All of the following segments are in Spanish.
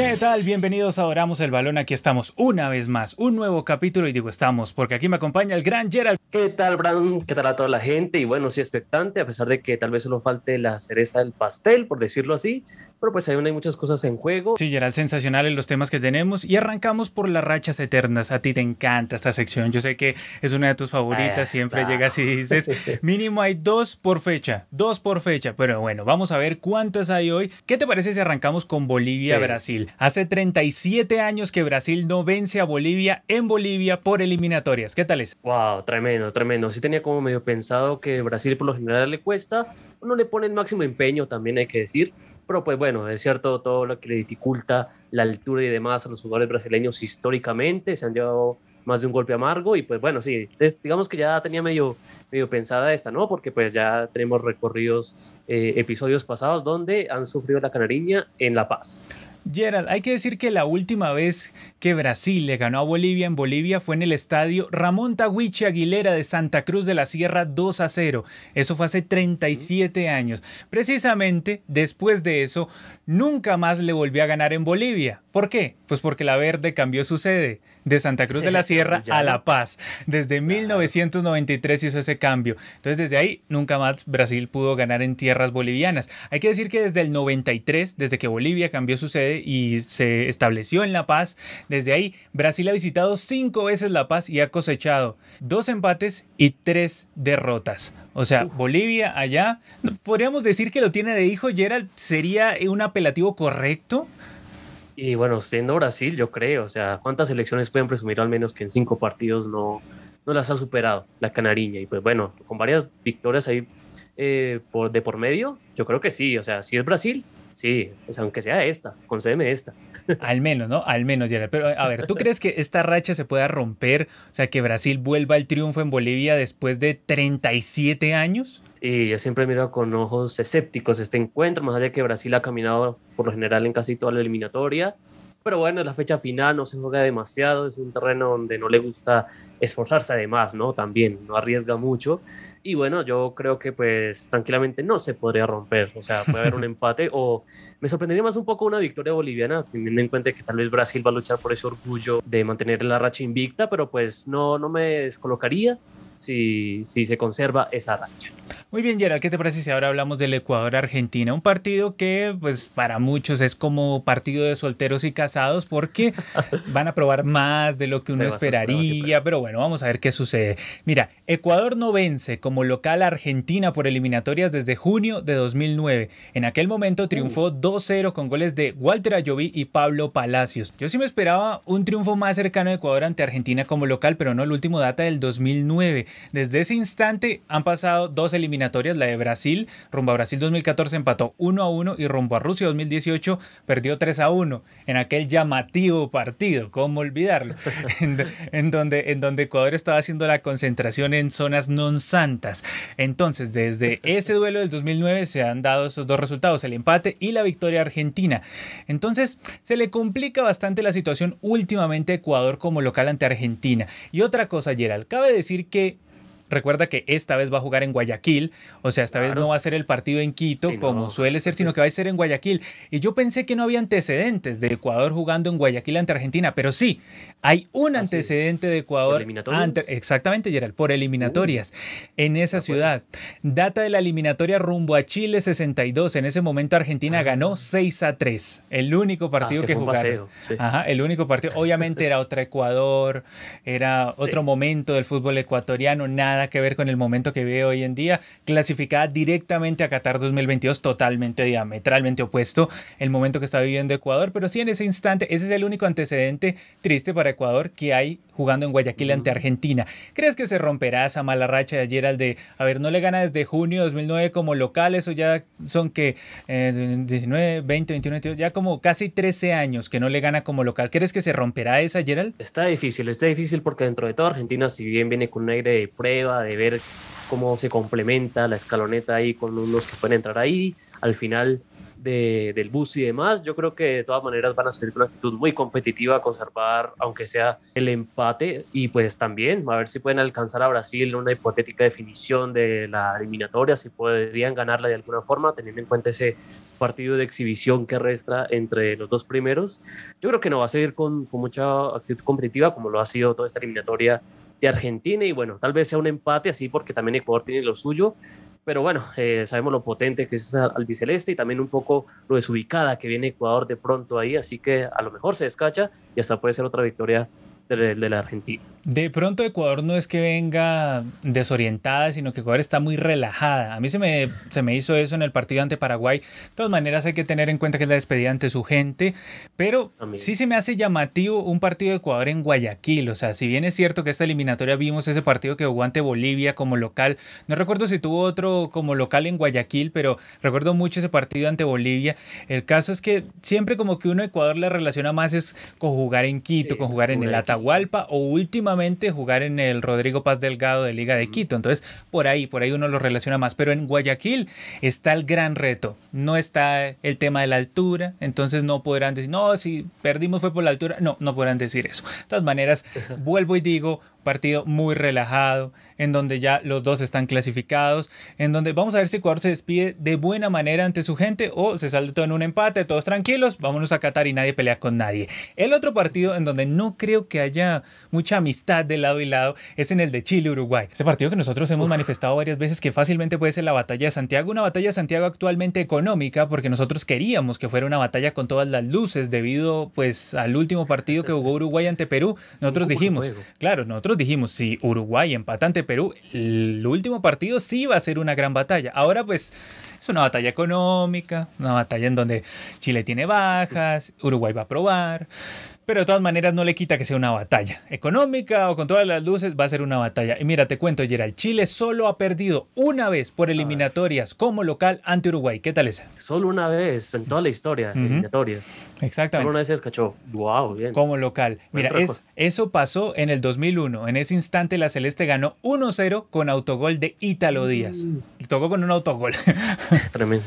¿Qué tal? Bienvenidos a Oramos el Balón. Aquí estamos una vez más, un nuevo capítulo y digo estamos porque aquí me acompaña el gran Gerald. ¿Qué tal, Brandon? ¿Qué tal a toda la gente? Y bueno, sí, expectante, a pesar de que tal vez solo falte la cereza del pastel, por decirlo así, pero pues aún hay muchas cosas en juego. Sí, Gerald, sensacional en los temas que tenemos y arrancamos por las rachas eternas. A ti te encanta esta sección, yo sé que es una de tus favoritas, ah, siempre llegas y dices, mínimo hay dos por fecha, dos por fecha, pero bueno, vamos a ver cuántas hay hoy. ¿Qué te parece si arrancamos con Bolivia-Brasil? Hace 37 años que Brasil no vence a Bolivia en Bolivia por eliminatorias. ¿Qué tal es? Wow, tremendo, tremendo. Sí tenía como medio pensado que Brasil por lo general le cuesta. No le pone el máximo empeño, también hay que decir. Pero pues bueno, es cierto todo lo que le dificulta la altura y demás a los jugadores brasileños históricamente. Se han llevado más de un golpe amargo y pues bueno, sí, digamos que ya tenía medio, medio pensada esta, ¿no? Porque pues ya tenemos recorridos, eh, episodios pasados donde han sufrido la canariña en La Paz. Gerald, hay que decir que la última vez que Brasil le ganó a Bolivia en Bolivia fue en el estadio Ramón Tahuichi Aguilera de Santa Cruz de la Sierra 2 a 0. Eso fue hace 37 años. Precisamente después de eso, nunca más le volvió a ganar en Bolivia. ¿Por qué? Pues porque la Verde cambió su sede de Santa Cruz de la Sierra a La Paz. Desde 1993 hizo ese cambio. Entonces desde ahí nunca más Brasil pudo ganar en tierras bolivianas. Hay que decir que desde el 93, desde que Bolivia cambió su sede y se estableció en La Paz, desde ahí, Brasil ha visitado cinco veces La Paz y ha cosechado dos empates y tres derrotas. O sea, Bolivia allá, podríamos decir que lo tiene de hijo Gerald, ¿sería un apelativo correcto? Y bueno, siendo Brasil, yo creo, o sea, ¿cuántas selecciones pueden presumir al menos que en cinco partidos no, no las ha superado la Canariña? Y pues bueno, con varias victorias ahí eh, por, de por medio, yo creo que sí, o sea, si es Brasil, Sí, o sea, aunque sea esta, concédeme esta. Al menos, ¿no? Al menos, Gerard. Pero a ver, ¿tú crees que esta racha se pueda romper? O sea, que Brasil vuelva al triunfo en Bolivia después de 37 años? Y yo siempre miro con ojos escépticos este encuentro, más allá de que Brasil ha caminado por lo general en casi toda la eliminatoria pero bueno, es la fecha final, no se juega demasiado, es un terreno donde no le gusta esforzarse además, ¿no? También no arriesga mucho. Y bueno, yo creo que pues tranquilamente no se podría romper, o sea, puede haber un empate o me sorprendería más un poco una victoria boliviana, teniendo en cuenta que tal vez Brasil va a luchar por ese orgullo de mantener la racha invicta, pero pues no, no me descolocaría si, si se conserva esa racha. Muy bien, Gerald, ¿qué te parece si ahora hablamos del Ecuador-Argentina? Un partido que, pues, para muchos es como partido de solteros y casados porque van a probar más de lo que uno esperaría, pero bueno, vamos a ver qué sucede. Mira, Ecuador no vence como local a Argentina por eliminatorias desde junio de 2009. En aquel momento triunfó 2-0 con goles de Walter Ayoví y Pablo Palacios. Yo sí me esperaba un triunfo más cercano a Ecuador ante Argentina como local, pero no, el último data del 2009. Desde ese instante han pasado dos eliminatorias la de Brasil, rumbo a Brasil 2014 empató 1 a 1 y rumbo a Rusia 2018 perdió 3 a 1 en aquel llamativo partido, ¿cómo olvidarlo? en, donde, en donde Ecuador estaba haciendo la concentración en zonas non santas. Entonces, desde ese duelo del 2009 se han dado esos dos resultados, el empate y la victoria argentina. Entonces, se le complica bastante la situación últimamente a Ecuador como local ante Argentina. Y otra cosa, Gerald, cabe decir que Recuerda que esta vez va a jugar en Guayaquil, o sea, esta vez no va a ser el partido en Quito como suele ser, sino que va a ser en Guayaquil. Y yo pensé que no había antecedentes de Ecuador jugando en Guayaquil ante Argentina, pero sí, hay un ah, antecedente de Ecuador. Ante, exactamente, Gerald, por eliminatorias en esa ciudad. Data de la eliminatoria rumbo a Chile 62. En ese momento Argentina ah. ganó 6 a 3. El único partido ah, que, jugaron. Ajá, el único partido. Obviamente era otro Ecuador, era otro momento del fútbol ecuatoriano, nada que ver con el momento que vive hoy en día, clasificada directamente a Qatar 2022, totalmente diametralmente opuesto el momento que está viviendo Ecuador, pero sí en ese instante, ese es el único antecedente triste para Ecuador que hay jugando en Guayaquil ante Argentina. ¿Crees que se romperá esa mala racha de ayer al de, a ver, no le gana desde junio 2009 como locales o ya son que 19, 20, 21, 22, ya como casi 13 años que no le gana como local? ¿Crees que se romperá esa, Gerald? Está difícil, está difícil porque dentro de todo Argentina, si bien viene con un aire de prueba, de ver cómo se complementa la escaloneta ahí con unos que pueden entrar ahí. Al final del bus y demás, yo creo que de todas maneras van a salir con una actitud muy competitiva, conservar aunque sea el empate y pues también a ver si pueden alcanzar a Brasil una hipotética definición de la eliminatoria, si podrían ganarla de alguna forma, teniendo en cuenta ese partido de exhibición que resta entre los dos primeros. Yo creo que no va a seguir con, con mucha actitud competitiva como lo ha sido toda esta eliminatoria de Argentina y bueno, tal vez sea un empate así porque también Ecuador tiene lo suyo, pero bueno, eh, sabemos lo potente que es albiceleste y también un poco lo desubicada que viene Ecuador de pronto ahí, así que a lo mejor se descacha y hasta puede ser otra victoria de, de, la Argentina. De pronto Ecuador no es que venga desorientada, sino que Ecuador está muy relajada. A mí se me, se me hizo eso en el partido ante Paraguay. De todas maneras hay que tener en cuenta que es la despedida ante su gente, pero sí se me hace llamativo un partido de Ecuador en Guayaquil. O sea, si bien es cierto que esta eliminatoria vimos ese partido que jugó ante Bolivia como local, no recuerdo si tuvo otro como local en Guayaquil, pero recuerdo mucho ese partido ante Bolivia. El caso es que siempre como que uno Ecuador le relaciona más es con jugar en Quito, con jugar en el Atahualpa Atahualpa o últimamente jugar en el Rodrigo Paz Delgado de Liga de Quito. Entonces, por ahí, por ahí uno lo relaciona más. Pero en Guayaquil está el gran reto. No está el tema de la altura. Entonces no podrán decir, no, si perdimos fue por la altura. No, no podrán decir eso. De todas maneras, vuelvo y digo, partido muy relajado, en donde ya los dos están clasificados, en donde vamos a ver si Ecuador se despide de buena manera ante su gente o se sale todo en un empate, todos tranquilos, vámonos a Qatar y nadie pelea con nadie. El otro partido en donde no creo que haya mucha amistad de lado y lado es en el de Chile-Uruguay. Ese partido que nosotros hemos manifestado varias veces que fácilmente puede ser la batalla de Santiago, una batalla de Santiago actualmente económica porque nosotros queríamos que fuera una batalla con todas las luces debido pues al último partido que jugó Uruguay ante Perú. Nosotros dijimos, claro, nosotros dijimos, si Uruguay empata ante Perú, el último partido sí va a ser una gran batalla. Ahora pues es una batalla económica, una batalla en donde Chile tiene bajas, Uruguay va a probar pero de todas maneras no le quita que sea una batalla. Económica o con todas las luces va a ser una batalla. Y mira, te cuento, Gerald, Chile solo ha perdido una vez por eliminatorias como local ante Uruguay. ¿Qué tal ese? Solo una vez en toda la historia, eliminatorias. Exactamente. Solo una vez se descachó. Wow, bien. Como local. Mira, es, eso pasó en el 2001. En ese instante la Celeste ganó 1-0 con autogol de Ítalo Díaz. Mm. Tocó con un autogol. Tremendo.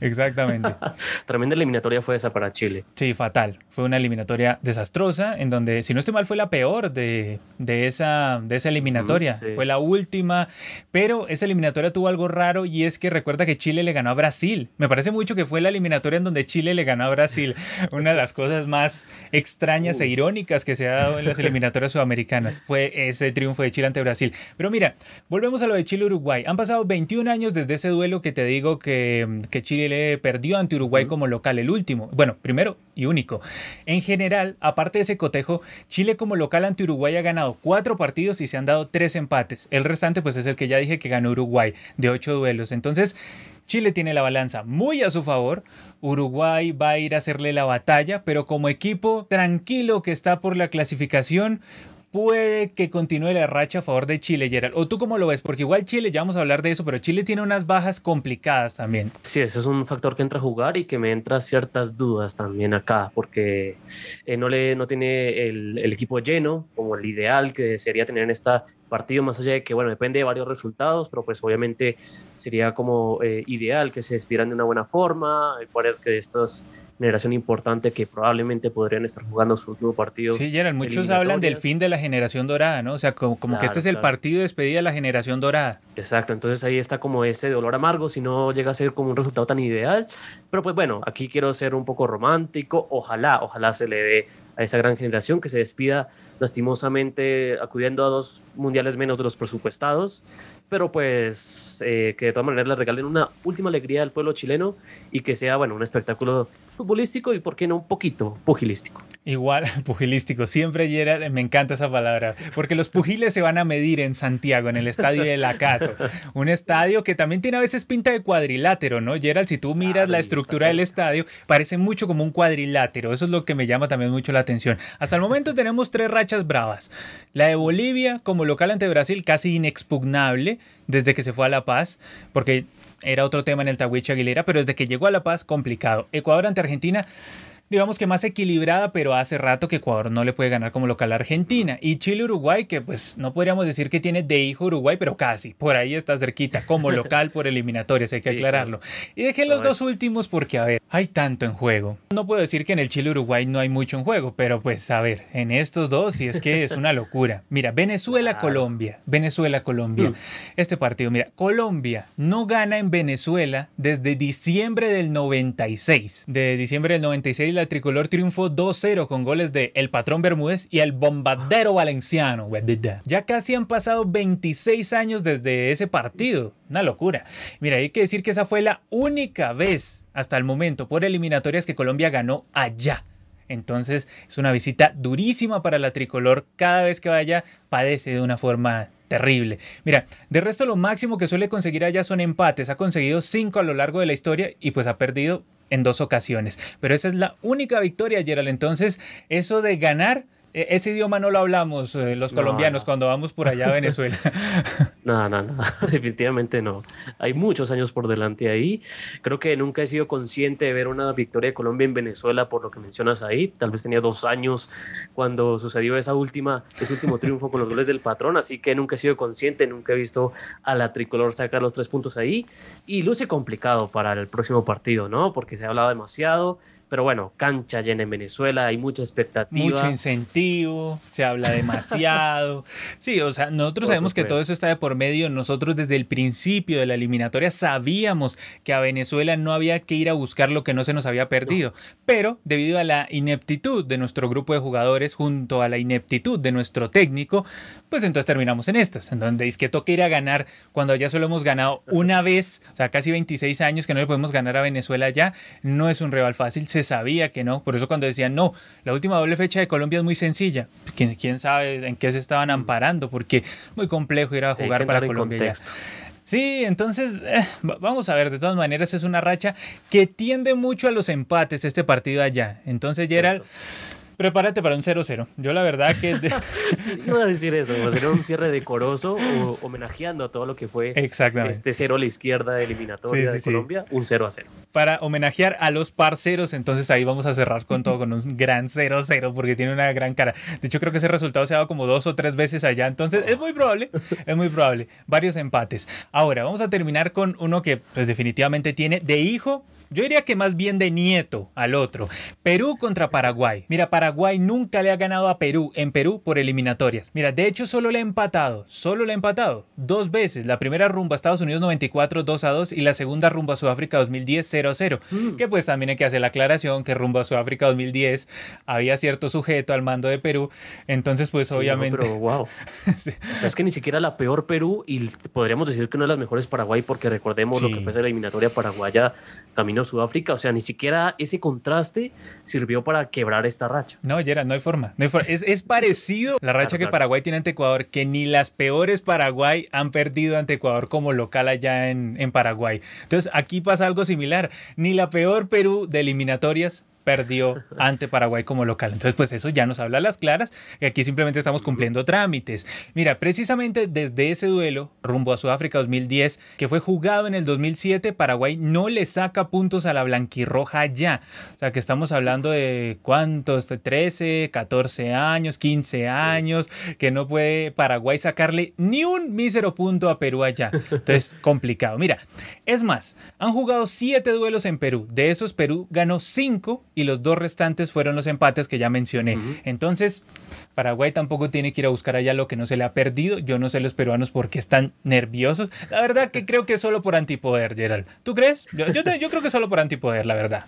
Exactamente. Tremenda eliminatoria fue esa para Chile. Sí, fatal. Fue una eliminatoria desastrosa, en donde, si no estoy mal, fue la peor de, de, esa, de esa eliminatoria. Fue la última, pero esa eliminatoria tuvo algo raro y es que recuerda que Chile le ganó a Brasil. Me parece mucho que fue la eliminatoria en donde Chile le ganó a Brasil. Una de las cosas más extrañas e irónicas que se ha dado en las eliminatorias sudamericanas. Fue ese triunfo de Chile ante Brasil. Pero mira, volvemos a lo de Chile-Uruguay. Han pasado 21 años desde ese duelo que te digo que, que Chile perdió ante Uruguay como local, el último. Bueno, primero y único. En general, aparte de ese cotejo, Chile como local ante Uruguay ha ganado cuatro partidos y se han dado tres empates. El restante, pues es el que ya dije que ganó Uruguay de ocho duelos. Entonces, Chile tiene la balanza muy a su favor. Uruguay va a ir a hacerle la batalla, pero como equipo tranquilo que está por la clasificación, puede que continúe la racha a favor de Chile, Gerald. ¿O tú cómo lo ves? Porque igual Chile, ya vamos a hablar de eso, pero Chile tiene unas bajas complicadas también. Sí, eso es un factor que entra a jugar y que me entra ciertas dudas también acá, porque eh, no, le, no tiene el, equipo lleno como el ideal que desearía tener en este partido, más allá de que, bueno, depende de varios resultados, pero pues obviamente sería como eh, ideal que se despidan de una buena forma. Varias que de estas generación importante que probablemente podrían estar jugando su último partido. Sí, Gerald, muchos hablan del fin de la generación dorada, ¿no? O sea, como, como que este es el partido de despedida de la generación dorada. Exacto, entonces ahí está como ese dolor amargo si no llega a ser como un resultado tan ideal. Pero pues bueno, aquí quiero ser un poco romántico. Ojalá, ojalá se le dé a esa gran generación que se despida lastimosamente acudiendo a dos mundiales menos de los presupuestados, pero pues eh, que de todas maneras le regalen una última alegría al pueblo chileno y que sea, bueno, un espectáculo futbolístico y, ¿por qué no, un poquito pugilístico? Igual, pugilístico. Siempre, Gerard, me encanta esa palabra, porque los pugiles se van a medir en Santiago, en el estadio de La Cato. Un estadio que también tiene a veces pinta de cuadrilátero, ¿no? Gerald, si tú miras la estructura del estadio, parece mucho como un cuadrilátero. Eso es lo que me llama también mucho la atención. Hasta el momento tenemos tres rachas bravas. La de Bolivia, como local ante Brasil, casi inexpugnable desde que se fue a La Paz, porque era otro tema en el Tahuiche Aguilera, pero desde que llegó a La Paz, complicado. Ecuador ante Argentina digamos que más equilibrada, pero hace rato que Ecuador no le puede ganar como local a Argentina. Y Chile-Uruguay, que pues no podríamos decir que tiene de hijo Uruguay, pero casi, por ahí está cerquita, como local por eliminatorias, hay que aclararlo. Y dejé los dos últimos porque, a ver, hay tanto en juego. No puedo decir que en el Chile-Uruguay no hay mucho en juego, pero pues a ver, en estos dos, si es que es una locura. Mira, Venezuela-Colombia, Venezuela-Colombia. Mm. Este partido, mira, Colombia no gana en Venezuela desde diciembre del 96. De diciembre del 96 la tricolor triunfó 2-0 con goles de El Patrón Bermúdez y el Bombardero Valenciano. Ya casi han pasado 26 años desde ese partido. Una locura. Mira, hay que decir que esa fue la única vez hasta el momento por eliminatorias que Colombia ganó allá. Entonces es una visita durísima para la tricolor. Cada vez que vaya padece de una forma terrible. Mira, de resto lo máximo que suele conseguir allá son empates. Ha conseguido 5 a lo largo de la historia y pues ha perdido en dos ocasiones. Pero esa es la única victoria, Gerald. Entonces, eso de ganar e, ese idioma no lo hablamos eh, los colombianos cuando vamos por allá a Venezuela. No, no, definitivamente no. Hay muchos años por delante ahí. Creo que nunca he sido consciente de ver una victoria de Colombia en Venezuela por lo que mencionas ahí. Tal vez tenía dos años cuando sucedió esa última, ese último triunfo con los goles del patrón, así que nunca he sido consciente, nunca he visto a la tricolor sacar los tres puntos ahí. Y luce complicado para el próximo partido, ¿no? Porque se ha hablado demasiado pero bueno, cancha llena en Venezuela, hay mucha expectativa. Mucho incentivo, se habla demasiado. sí, o sea, nosotros sabemos que todo eso está de por medio. Nosotros desde el principio de la eliminatoria sabíamos que a Venezuela no había que ir a buscar lo que no se nos había perdido. Pero debido a la ineptitud de nuestro grupo de jugadores junto a la ineptitud de nuestro técnico, pues entonces terminamos en estas, en donde es que toca ir a ganar cuando ya solo hemos ganado una vez, o sea, casi 26 años que no le podemos ganar a Venezuela ya, no es un rival fácil sabía que no. Por eso cuando decían, no, la última doble fecha de Colombia es muy sencilla. ¿Quién, quién sabe en qué se estaban amparando? Porque muy complejo ir a jugar para Colombia Sí, entonces eh, vamos a ver, de todas maneras es una racha que tiende mucho a los empates este partido allá. Entonces Gerald, Prepárate para un 0-0. Yo la verdad que... Iba a decir eso, va a ser un cierre decoroso homenajeando a todo lo que fue este 0 a la izquierda de eliminatoria de Colombia, un 0 a 0. Para homenajear a los parceros, entonces ahí vamos a cerrar con todo, con un gran 0-0, porque tiene una gran cara. De hecho, creo que ese resultado se ha dado como dos o tres veces allá, entonces es muy probable, es muy probable. Varios empates. Ahora, vamos a terminar con uno que pues definitivamente tiene de hijo yo diría que más bien de nieto al otro. Perú contra Paraguay. Mira, Paraguay nunca le ha ganado a Perú en Perú por eliminatorias. Mira, de hecho solo le ha empatado, solo le ha empatado dos veces. La primera rumba a Estados Unidos 94 2 a 2 y la segunda rumba a Sudáfrica 2010 0 a 0. Mm. Que pues también hay que hacer la aclaración que rumba a Sudáfrica 2010 había cierto sujeto al mando de Perú. Entonces pues obviamente... pero wow. O sea, es que ni siquiera la peor Perú y podríamos decir que una de las mejores Paraguay porque recordemos lo que fue esa eliminatoria paraguaya camino Sudáfrica. O sea, ni siquiera ese contraste sirvió para quebrar esta racha. No, Yera, no hay forma. No hay forma. Es, parecido la racha que Paraguay tiene ante Ecuador, que ni las peores Paraguay han perdido ante Ecuador como local allá en, en Paraguay. Entonces, aquí pasa algo similar. Ni la peor Perú de eliminatorias perdió ante Paraguay como local. Entonces, pues eso ya nos habla a las claras, que aquí simplemente estamos cumpliendo trámites. Mira, precisamente desde ese duelo rumbo a Sudáfrica 2010, que fue jugado en el 2007, Paraguay no le saca puntos a la blanquirroja ya. O sea, que estamos hablando de cuántos, 13, 14 años, 15 años, que no puede Paraguay sacarle ni un mísero punto a Perú allá. Entonces, complicado. Mira, es más, han jugado 7 duelos en Perú. De esos, Perú ganó 5 y los dos restantes fueron los empates que ya mencioné. Entonces, Paraguay tampoco tiene que ir a buscar allá lo que no se le ha perdido. Yo no sé los peruanos por qué están nerviosos. La verdad que creo que es solo por antipoder, Gerald. ¿Tú crees? Yo, yo, creo que es solo por antipoder, la verdad.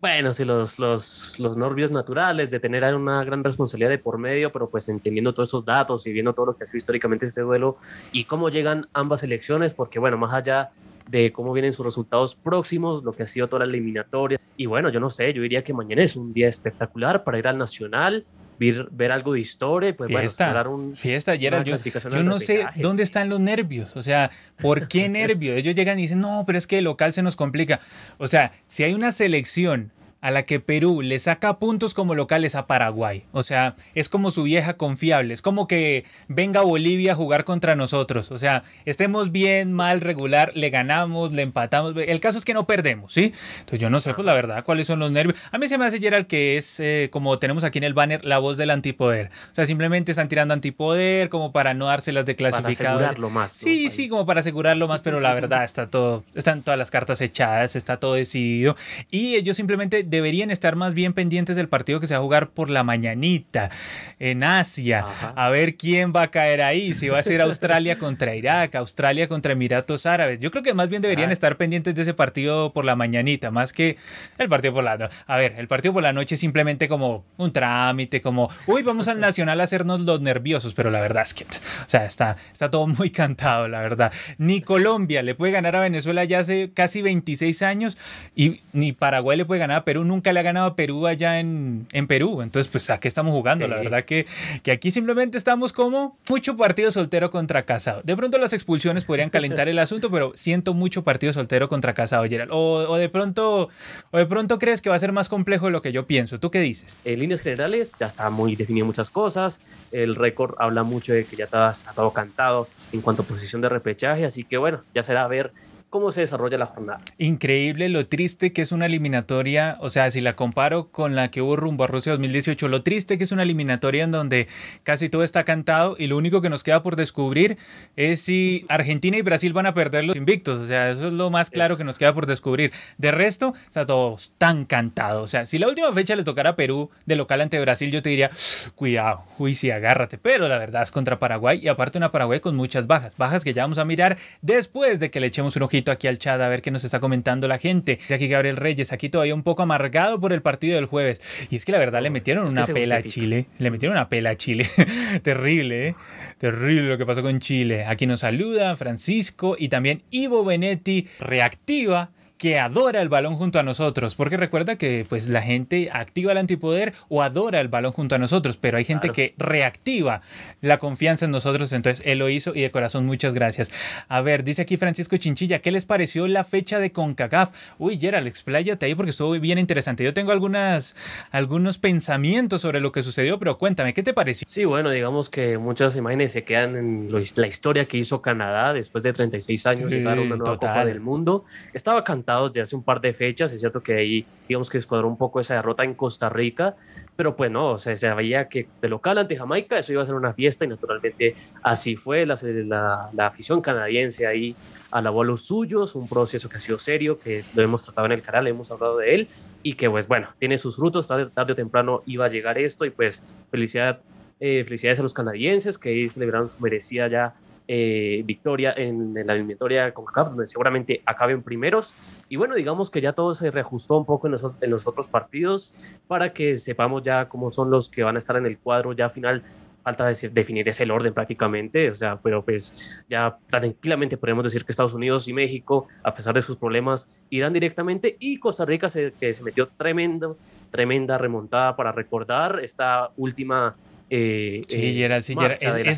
Bueno, sí, los, los, los nervios naturales de tener una gran responsabilidad de por medio, pero pues entendiendo todos esos datos y viendo todo lo que ha sido históricamente este duelo y cómo llegan ambas elecciones, porque bueno, más allá de cómo vienen sus resultados próximos, lo que ha sido toda la eliminatoria. Y bueno, yo no sé, yo diría que mañana es un día espectacular para ir al Nacional, ver, ver algo de historia, pues fiesta, bueno, un, fiesta, yo, yo no sé dónde están los nervios, o sea, ¿por qué nervios? Ellos llegan y dicen, no, pero es que el local se nos complica. O sea, si hay una selección a la que Perú le saca puntos como locales a Paraguay. O sea, es como su vieja confiable. Es como que venga Bolivia a jugar contra nosotros. O sea, estemos bien, mal, regular, le ganamos, le empatamos. El caso es que no perdemos, ¿sí? Entonces yo no sé, pues la verdad, cuáles son los nervios. A mí se me hace Gerald que es, eh, como tenemos aquí en el banner, la voz del antipoder. O sea, simplemente están tirando antipoder como para no dárselas de clasificado. Para asegurarlo más. Sí, sí, como para asegurarlo más, pero la verdad está todo, están todas las cartas echadas, está todo decidido. Y ellos simplemente deberían estar más bien pendientes del partido que se va a jugar por la mañanita en Asia. A ver quién va a caer ahí, si va a ser Australia contra Irak, Australia contra Emiratos Árabes. Yo creo que más bien deberían estar pendientes de ese partido por la mañanita, más que el partido por la noche. A ver, el partido por la noche es simplemente como un trámite, como, uy, vamos al Nacional a hacernos los nerviosos, pero la verdad es que, o sea, está, está todo muy cantado, la verdad. Ni Colombia le puede ganar a Venezuela ya hace casi 26 años y ni Paraguay le puede ganar a Perú, nunca le ha ganado a Perú allá en, en Perú. Entonces, pues, ¿a qué estamos jugando? La verdad que, que aquí simplemente estamos como mucho partido soltero contra casado. De pronto las expulsiones podrían calentar el asunto, pero siento mucho partido soltero contra casado, Gerald. O, o, de pronto, o de pronto crees que va a ser más complejo de lo que yo pienso. ¿Tú qué dices? En líneas generales ya está muy definido muchas cosas. El récord habla mucho de que ya está, está todo cantado en cuanto a posición de repechaje, así que bueno, ya será ver cómo se desarrolla la jornada. Increíble lo triste que es una eliminatoria, o sea, si la comparo con la que hubo rumbo a Rusia 2018, lo triste que es una eliminatoria en donde casi todo está cantado y lo único que nos queda por descubrir es si Argentina y Brasil van a perder los invictos, o sea, eso es lo más claro que nos queda por descubrir. De resto, está todo tan cantado, o sea, si la última fecha le tocara a Perú de local ante Brasil, yo te diría, cuidado, uy, sí, agárrate, pero la verdad es contra Paraguay y aparte una Paraguay con muchas bajas, bajas que ya vamos a mirar después de que le echemos un ojito aquí al chat a ver qué nos está comentando la gente. Aquí Gabriel Reyes, aquí todavía un poco amargado por el partido del jueves. Y es que la verdad le metieron una pela a Chile. Le metieron una pela a Chile. Terrible, ¿eh? Terrible lo que pasó con Chile. Aquí nos saluda Francisco y también Ivo Benetti reactiva que adora el balón junto a nosotros, porque recuerda que pues la gente activa el antipoder o adora el balón junto a nosotros, pero hay gente que reactiva la confianza en nosotros, entonces él lo hizo y de corazón muchas gracias. A ver, dice aquí Francisco Chinchilla, ¿qué les pareció la fecha de CONCACAF? Uy, Gerald, expláyate ahí porque estuvo bien interesante. Yo tengo algunas, algunos pensamientos sobre lo que sucedió, pero cuéntame, ¿qué te pareció? Sí, bueno, digamos que muchas imágenes se quedan en la historia que hizo Canadá después de 36 años llegar a una nueva Copa del Mundo. Estaba cantando de hace un par de fechas. Es cierto que ahí, digamos que escuadró un poco esa derrota en Costa Rica, pero pues no, o sea, se veía que de local ante Jamaica eso iba a ser una fiesta y naturalmente así fue. La, la, la afición canadiense ahí alabó a los suyos, un proceso que ha sido serio, que lo hemos tratado en el canal, hemos hablado de él y que pues bueno, tiene sus frutos, tarde, tarde o temprano iba a llegar esto y pues felicidad, eh, felicidades a los canadienses que ahí celebraron su merecida ya eh, victoria en, la eliminatoria con CAF, donde seguramente acaben primeros. Y bueno, digamos que ya todo se reajustó un poco en los, otros partidos para que sepamos ya cómo son los que van a estar en el cuadro ya final falta definir ese orden prácticamente, o sea, pero pues ya tranquilamente podemos decir que Estados Unidos y México, a pesar de sus problemas, irán directamente y Costa Rica se, que se metió tremendo, tremenda remontada para recordar esta última eh, sí, eh, sí,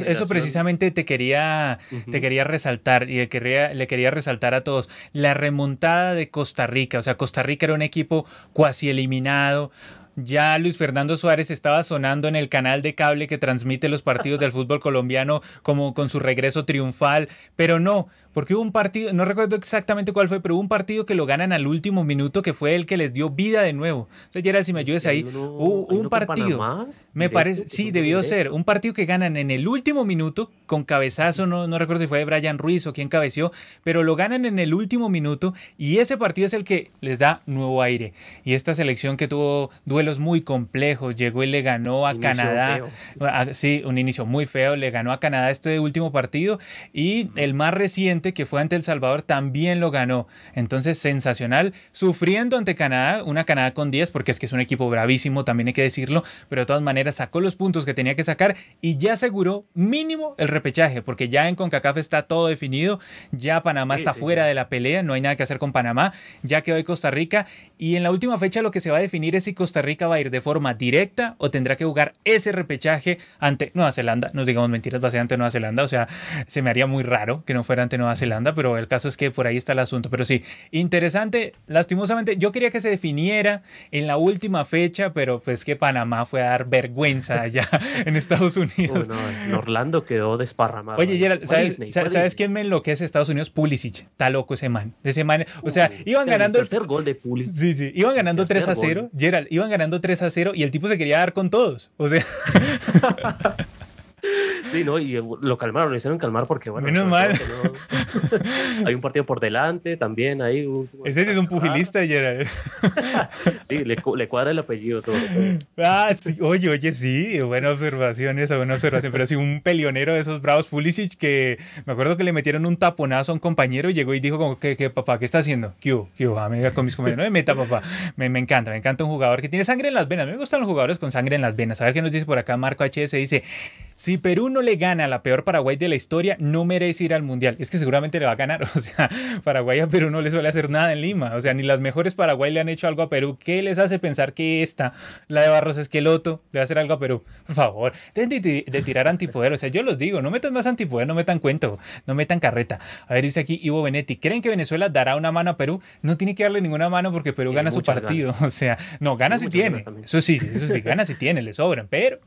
eso, precisamente te quería, te quería resaltar y le quería, le quería resaltar a todos. La remontada de Costa Rica, o sea, Costa Rica era un equipo cuasi eliminado. Ya Luis Fernando Suárez estaba sonando en el canal de cable que transmite los partidos del fútbol colombiano como con su regreso triunfal, pero no, porque hubo un partido, no recuerdo exactamente cuál fue, pero hubo un partido que lo ganan al último minuto que fue el que les dio vida de nuevo. Entonces, Gerald, si me ayudes ahí, hubo un partido, me parece, sí, debió ser, un partido que ganan en el último minuto con cabezazo, no, no recuerdo si fue de Brian Ruiz o quién cabeció, pero lo ganan en el último minuto y ese partido es el que les da nuevo aire. Y esta selección que tuvo duelos muy complejos, llegó y le ganó a Canadá, sí, un inicio muy feo, le ganó a Canadá este último partido y el más reciente que fue ante El Salvador también lo ganó. Entonces, sensacional. Sufriendo ante Canadá, una Canadá con 10, porque es que es un equipo bravísimo, también hay que decirlo, pero de todas maneras sacó los puntos que tenía que sacar y ya aseguró mínimo el repechaje, porque ya en CONCACAF está todo definido, ya Panamá está fuera de la pelea, no hay nada que hacer con Panamá, ya quedó hoy Costa Rica y en la última fecha lo que se va a definir es si Costa Rica va a ir de forma directa o tendrá que jugar ese repechaje ante Nueva Zelanda, no digamos mentiras, va a ser ante Nueva Zelanda, o sea, se me haría muy raro que no fuera ante Nueva Nueva Zelanda, pero el caso es que por ahí está el asunto. Pero sí, interesante, lastimosamente, yo quería que se definiera en la última fecha, pero pues que Panamá fue a dar vergüenza allá en Estados Unidos. en Orlando quedó desparramado. Oye, Gerald, ¿sabes, ¿sabes quién me enloquece Estados Unidos? Pulisic. Está loco ese man. Ese man, o sea, iban ganando... El tercer gol de Pulisic. Sí, sí, iban ganando 3 a 0. Gerald, iban ganando 3 a 0 y el tipo se quería dar con todos. O sea... Sí, ¿no? Y lo calmaron, lo hicieron calmar porque, bueno. Menos mal. hay un partido por delante también ahí. Ese es un pugilista, Gerard. sí, le, le, cuadra el apellido todo. Ah, sí, oye, oye, sí, buena observación esa, buena observación. Pero sí, un pelionero de esos bravos Pulisic que me acuerdo que le metieron un taponazo a un compañero y llegó y dijo como, ¿qué, qué papá, qué está haciendo? ¿Qué hubo? Ah, con mis compañeros, no me meta, papá. Me, me encanta, me encanta un jugador que tiene sangre en las venas. Me gustan los jugadores con sangre en las venas. A ver qué nos dice por acá Marco HS. Dice, si Perú no le gana a la peor Paraguay de la historia, no merece ir al Mundial. Es que seguramente le va a ganar. O sea, Paraguay a Perú no le suele hacer nada en Lima. O sea, ni las mejores Paraguay le han hecho algo a Perú. ¿Qué les hace pensar que esta, la de Barros Esqueloto, le va a hacer algo a Perú? Por favor, dejen de, tirar antipoder. O sea, yo los digo, no metan más antipoder, no metan cuento, no metan carreta. A ver, dice aquí Ivo Benetti, ¿creen que Venezuela dará una mano a Perú? No tiene que darle ninguna mano porque Perú gana su partido. O sea, no, gana si tiene. Eso sí, eso sí, gana si tiene, le sobran. Pero,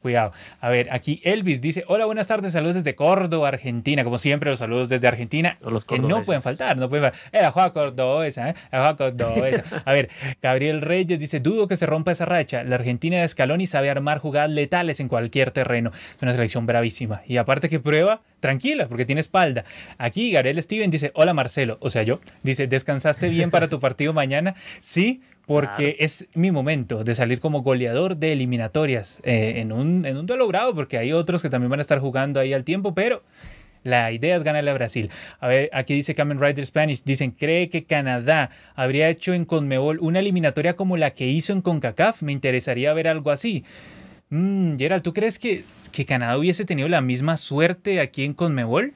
cuidado. A ver, aquí Elvis dice, hola, buenas tardes, saludos desde Córdoba, Argentina. Como siempre, los saludos desde Argentina, los que no pueden faltar, no pueden faltar. Era Juan Cordobesa, ¿eh? Juan Cordobesa. A ver, Gabriel Reyes dice, dudo que se rompa esa racha. La Argentina de Scaloni sabe armar jugadas letales en cualquier terreno. Es una selección bravísima. Y aparte que prueba, tranquila, porque tiene espalda. Aquí Gabriel Steven dice, hola Marcelo, o sea yo, dice, ¿descansaste bien para tu partido mañana? Sí, porque es mi momento de salir como goleador de eliminatorias eh, en, un, en un duelo grado, porque hay otros que también van a estar jugando ahí al tiempo, pero la idea es ganarle a Brasil. A ver, aquí dice Kamen Rider Spanish, dicen, ¿cree que Canadá habría hecho en Conmebol una eliminatoria como la que hizo en CONCACAF? Me interesaría ver algo así. Mm, Gerald, ¿tú crees que, que Canadá hubiese tenido la misma suerte aquí en Conmebol?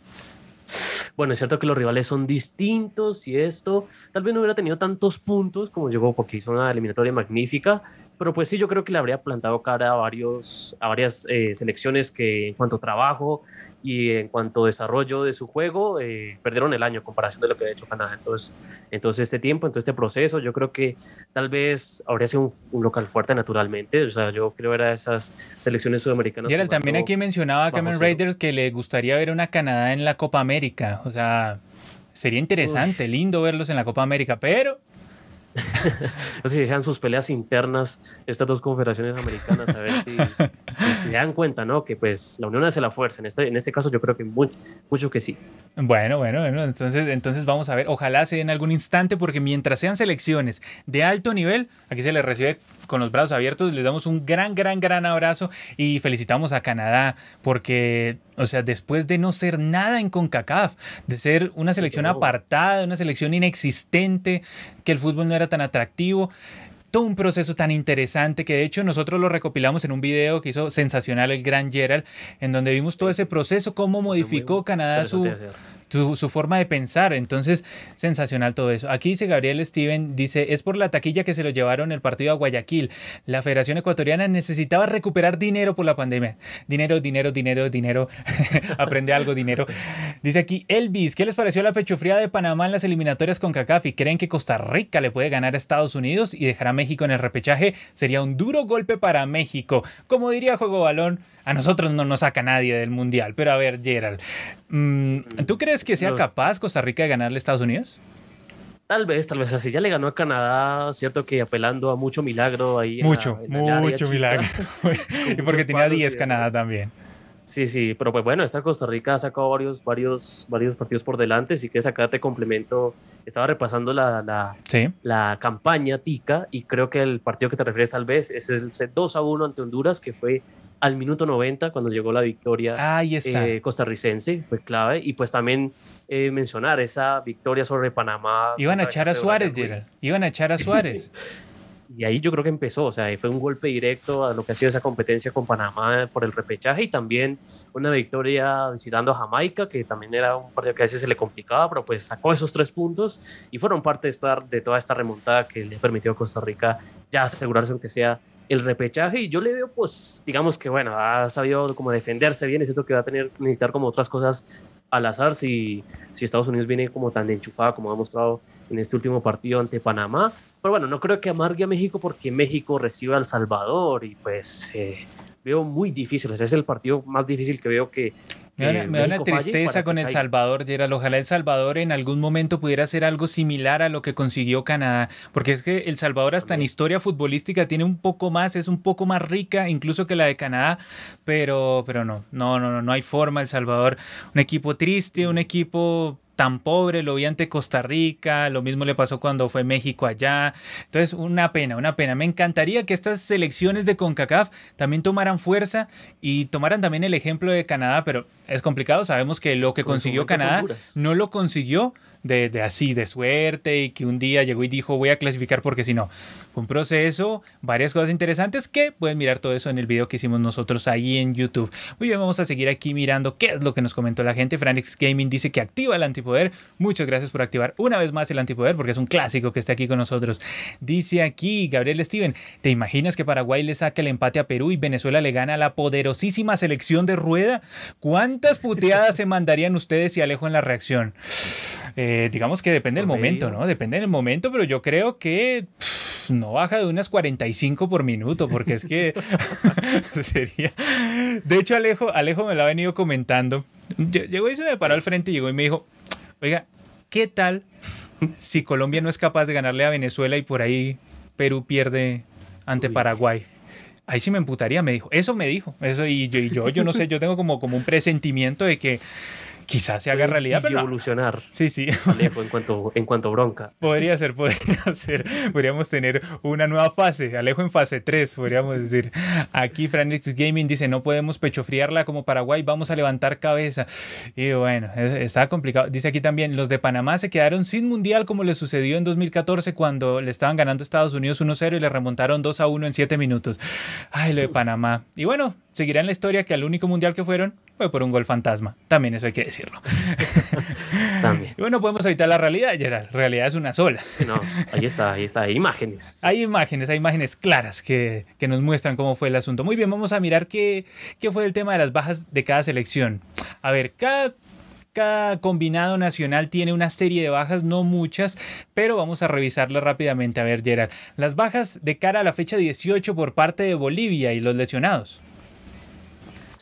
Bueno, es cierto que los rivales son distintos y esto tal vez no hubiera tenido tantos puntos como llegó porque hizo una eliminatoria magnífica, pero pues sí, yo creo que le habría plantado cara a, varios, a varias eh, selecciones que en cuanto a trabajo y en cuanto a desarrollo de su juego, eh, perdieron el año en comparación de lo que ha hecho Canadá. Entonces, entonces este tiempo, entonces este proceso, yo creo que tal vez habría sido un, local fuerte naturalmente. O sea, yo creo que era esas selecciones sudamericanas. Y también aquí mencionaba a Cameron Raiders que le gustaría ver una Canadá en la Copa América. O sea, sería interesante, lindo verlos en la Copa América, pero si dejan sus peleas internas estas dos confederaciones americanas, a ver si, se dan cuenta, ¿no? Que pues la unión hace la fuerza. En este, en este caso yo creo que mucho, mucho que sí. Bueno, bueno, bueno, entonces, entonces vamos a ver. Ojalá se den algún instante porque mientras sean selecciones de alto nivel, aquí se les recibe con los brazos abiertos. Les damos un gran, gran, gran abrazo y felicitamos a Canadá porque, o sea, después de no ser nada en CONCACAF, de ser una selección apartada, una selección inexistente, que el fútbol no era tan atractivo todo un proceso tan interesante que de hecho nosotros lo recopilamos en un video que hizo sensacional el gran Gerald, en donde vimos todo ese proceso, cómo modificó Canadá su, su, forma de pensar. Entonces, sensacional todo eso. Aquí dice Gabriel Steven, dice, es por la taquilla que se lo llevaron el partido a Guayaquil. La Federación Ecuatoriana necesitaba recuperar dinero por la pandemia. Dinero, dinero, dinero, dinero. Aprende algo, dinero. Dice aquí Elvis, ¿qué les pareció la pechofría de Panamá en las eliminatorias con CACAF? ¿Y creen que Costa Rica le puede ganar a Estados Unidos y dejar a México en el repechaje? Sería un duro golpe para México. Como diría Juego Balón, a nosotros no nos saca nadie del Mundial. Pero a ver, Gerald, mm, ¿tú crees que sea capaz Costa Rica de ganarle a Estados Unidos? Tal vez, tal vez así. Ya le ganó a Canadá, cierto que apelando a mucho milagro ahí. Mucho, mucho milagro. y porque tenía 10 Canadá también. Sí, sí, pero pues bueno, esta Costa Rica ha sacado varios, varios, varios partidos por delante, sí que sacate complemento. Estaba repasando la, la, la, campaña tica y creo que el partido que te refieres tal vez es el 2 a 1 ante Honduras, que fue al minuto 90 cuando llegó la victoria eh, costarricense, fue clave. Y pues también eh, mencionar esa victoria sobre Panamá. Iban a echar a Suárez, Gerard. Iban a echar a Suárez. y ahí yo creo que empezó, o sea, fue un golpe directo a lo que ha sido esa competencia con Panamá por el repechaje y también una victoria visitando a Jamaica, que también era un partido que a veces se le complicaba, pero pues sacó esos tres puntos y fueron parte de, de toda esta remontada que le permitió a Costa Rica ya asegurarse aunque sea el repechaje y yo le veo, pues, digamos que, bueno, ha sabido como defenderse bien, es cierto que va a tener, necesitar como otras cosas al azar si, si Estados Unidos viene como tan enchufada como ha mostrado en este último partido ante Panamá. Pero bueno, no creo que amargue a México porque México recibe a El Salvador y pues eh, veo muy difícil. Ese es el partido más difícil que veo que. me da, una tristeza con El Salvador, Gerald. Ojalá El Salvador en algún momento pudiera hacer algo similar a lo que consiguió Canadá. Porque es que El Salvador, hasta en historia futbolística, tiene un poco más, es un poco más rica incluso que la de Canadá. Pero, pero no, no, no, no, no hay forma. El Salvador, un equipo triste, un equipo tan pobre, lo vi ante Costa Rica, lo mismo le pasó cuando fue México allá. Entonces, una pena, una pena. Me encantaría que estas selecciones de CONCACAF también tomaran fuerza y tomaran también el ejemplo de Canadá, pero es complicado. Sabemos que lo que consiguió Canadá no lo consiguió de, así, de suerte y que un día llegó y dijo voy a clasificar porque si no. Fue un proceso, varias cosas interesantes que pueden mirar todo eso en el video que hicimos nosotros ahí en YouTube. Muy bien, vamos a seguir aquí mirando qué es lo que nos comentó la gente. Franix Gaming dice que activa el antipoder. Muchas gracias por activar una vez más el antipoder porque es un clásico que está aquí con nosotros. Dice aquí Gabriel Steven, ¿te imaginas que Paraguay le saque el empate a Perú y Venezuela le gana a la poderosísima selección de rueda? ¿Cuántas puteadas se mandarían ustedes y Alejo en la reacción? Eh, digamos que depende del momento, ¿no? Depende del momento, pero yo creo que no baja de unas 45 por minuto, porque es que sería... De hecho, Alejo, Alejo me lo ha venido comentando. Llegó y se me paró al frente y llegó y me dijo, oiga, ¿qué tal si Colombia no es capaz de ganarle a Venezuela y por ahí Perú pierde ante Paraguay? Ahí sí me emputaría, me dijo. Eso me dijo. Eso, y yo, y yo, yo no sé, yo tengo como, como un presentimiento de que quizás se haga realidad. Pero evolucionar. Sí, sí. en cuanto, en cuanto bronca. Podría ser, podría ser. Podríamos tener una nueva fase. Alejo en fase 3, podríamos decir. Aquí Franix Gaming dice, no podemos pechofriarla como Paraguay, vamos a levantar cabeza. Y bueno, está complicado. Dice aquí también, los de Panamá se quedaron sin mundial como le sucedió en 2014 cuando le estaban ganando Estados Unidos 1-0 y le remontaron 2-1 en 7 minutos. Ay, lo de Panamá. Y bueno, seguirá en la historia que al único mundial que fueron fue por un gol fantasma. También eso hay que decirlo. También. Y bueno, podemos evitar la realidad, Gerard. La realidad es una sola. No, ahí está, ahí está. Hay imágenes. Hay imágenes, hay imágenes claras que, que nos muestran cómo fue el asunto. Muy bien, vamos a mirar qué, qué fue el tema de las bajas de cada selección. A ver, cada cada combinado nacional tiene una serie de bajas, no muchas, pero vamos a revisarlas rápidamente. A ver, Gerard, las bajas de cara a la fecha 18 por parte de Bolivia y los lesionados.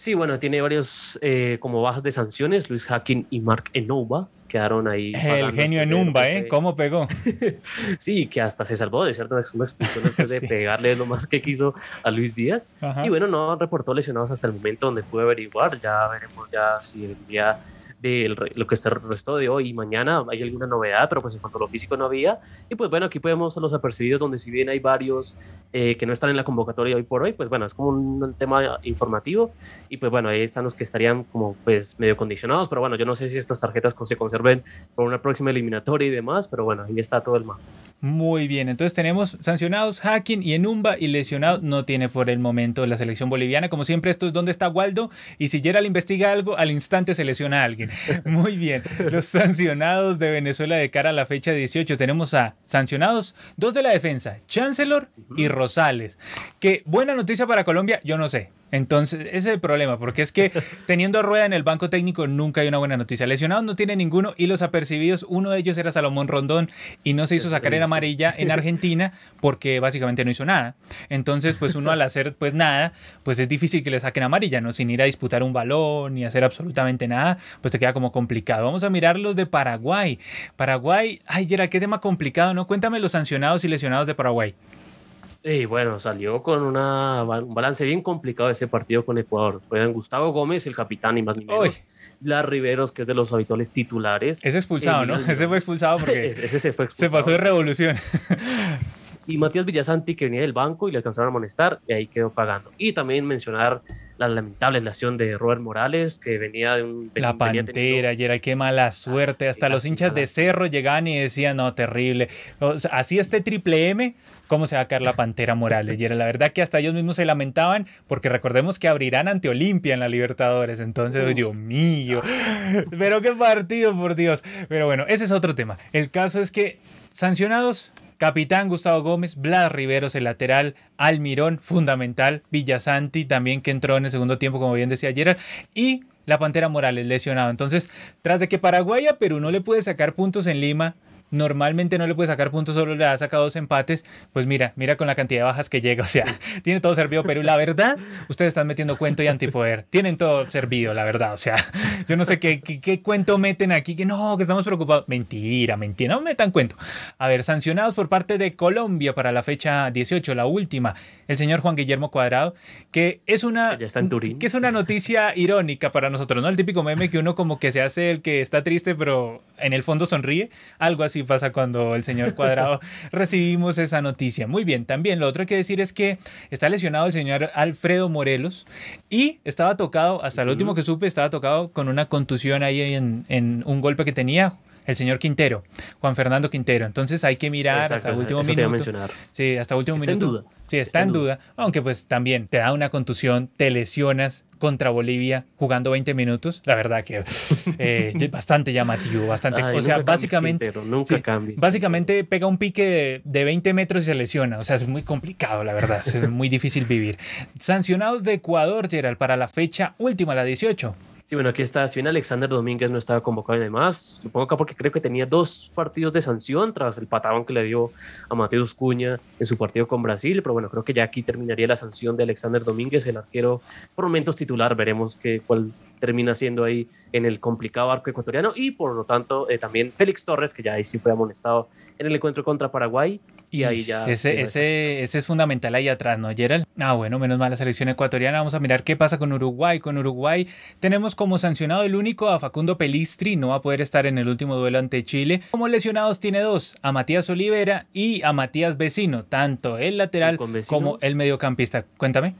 Sí, bueno, tiene varios eh, como bajas de sanciones. Luis Hacking y Mark Enova quedaron ahí. El genio Enumba, ¿eh? ¿Cómo pegó? sí, que hasta se salvó de cierta expulsión después de pegarle lo más que quiso a Luis Díaz. Y bueno, no reportó lesionados hasta el momento donde pude averiguar. Ya veremos ya si el día de lo que está el resto de hoy y mañana hay alguna novedad, pero pues en cuanto a lo físico no había. Y pues bueno, aquí podemos los apercibidos donde si bien hay varios eh, que no están en la convocatoria hoy por hoy, pues bueno, es como un tema informativo y pues bueno, ahí están los que estarían como pues medio condicionados, pero bueno, yo no sé si estas tarjetas se conserven por una próxima eliminatoria y demás, pero bueno, ahí está todo el mapa. Muy bien, entonces tenemos sancionados Hacking y Enumba y lesionados no tiene por el momento la selección boliviana. Como siempre, esto es donde está Waldo y si Gerald investiga algo, al instante se lesiona a alguien. Muy bien, los sancionados de Venezuela de cara a la fecha 18 tenemos a sancionados dos de la defensa, Chancellor y Rosales. Que buena noticia para Colombia, yo no sé. Entonces, ese es el problema, porque es que teniendo rueda en el banco técnico nunca hay una buena noticia. Lesionados no tiene ninguno y los apercibidos, uno de ellos era Salomón Rondón y no se hizo sacar en amarilla en Argentina porque básicamente no hizo nada. Entonces, pues uno al hacer pues nada, pues es difícil que le saquen amarilla, ¿no? Sin ir a disputar un balón ni hacer absolutamente nada, pues te queda como complicado. Vamos a mirar los de Paraguay. Paraguay, ay, Gerard, qué tema complicado, ¿no? Cuéntame los sancionados y lesionados de Paraguay. Y bueno, salió con una, un balance bien complicado ese partido con Ecuador. Fueron Gustavo Gómez, el capitán, y más ni menos. Blas Riveros, que es de los habituales titulares. Ese expulsado, ¿no? Ese fue expulsado porque ese se, fue expulsado. se pasó de revolución. Y Matías Villasanti, que venía del banco y le alcanzaron a amonestar, y ahí quedó pagando. Y también mencionar la lamentable lesión de Robert Morales, que venía de un... La Pantera, y era qué mala suerte. Hasta los hinchas de Cerro llegaban y decían, no, terrible. así este triple M cómo se va a caer la Pantera Morales. Y era la verdad que hasta ellos mismos se lamentaban porque recordemos que abrirán ante Olimpia en la Libertadores. Entonces, Dios mío. Pero qué partido, por Dios. Pero bueno, ese es otro tema. El caso es que Sancionados, Capitán Gustavo Gómez, Blas Riveros, el lateral, Almirón, fundamental, Villasanti también que entró en el segundo tiempo, como bien decía Gerard, y la Pantera Morales lesionado. Entonces, tras de que Paraguay a Perú no le puede sacar puntos en Lima, normalmente no le puede sacar puntos, solo le ha sacado dos empates, pues mira, mira con la cantidad de bajas que llega, o sea, tiene todo servido Perú. La verdad, ustedes están metiendo cuento y antipoder, tienen todo servido, la verdad, o sea, yo no sé qué, qué, cuento meten aquí, que no, que estamos preocupados. Mentira, mentira, no metan cuento. A ver, sancionados por parte de Colombia para la fecha 18, la última, el señor Juan Guillermo Cuadrado, que es una, ya está en Turín. que es una noticia irónica para nosotros, ¿no? El típico meme que uno como que se hace el que está triste, pero en el fondo sonríe, algo así pasa cuando el señor Cuadrado recibimos esa noticia. Muy bien, también lo otro que hay que decir es que está lesionado el señor Alfredo Morelos y estaba tocado, hasta el último que supe, estaba tocado con una contusión ahí en, en un golpe que tenía el señor Quintero, Juan Fernando Quintero. Entonces hay que mirar hasta el último minuto. Sí, hasta último está minuto. En duda. Sí, está, en duda. Aunque pues también te da una contusión, te lesionas contra Bolivia jugando 20 minutos. La verdad que eh, bastante llamativo, bastante. o sea, básicamente. nunca básicamente pega un pique de, 20 metros y se lesiona. O sea, es muy complicado, la verdad. es muy difícil vivir. Sancionados de Ecuador, Gerald, para la fecha última, la 18. Bueno, aquí está. Si bien Alexander Domínguez no estaba convocado y demás, lo pongo acá porque creo que tenía dos partidos de sanción tras el patadón que le dio a Mateus Cuña en su partido con Brasil. Pero bueno, creo que ya aquí terminaría la sanción de Alexander Domínguez, el arquero por momentos titular. Veremos que, cuál termina siendo ahí en el complicado arco ecuatoriano. Y por lo tanto, eh, también Félix Torres, que ya ahí sí fue amonestado en el encuentro contra Paraguay. Y ahí ya. Ese, ese, ese, es fundamental ahí atrás, ¿no, Gerald? Ah, bueno, menos mal la selección ecuatoriana. Vamos a mirar qué pasa con Uruguay. Con Uruguay tenemos como sancionado el único a Facundo Pelistri, no va a poder estar en el último duelo ante Chile. Como lesionados tiene dos, a Matías Olivera y a Matías Vecino, tanto el lateral como el mediocampista. Cuéntame.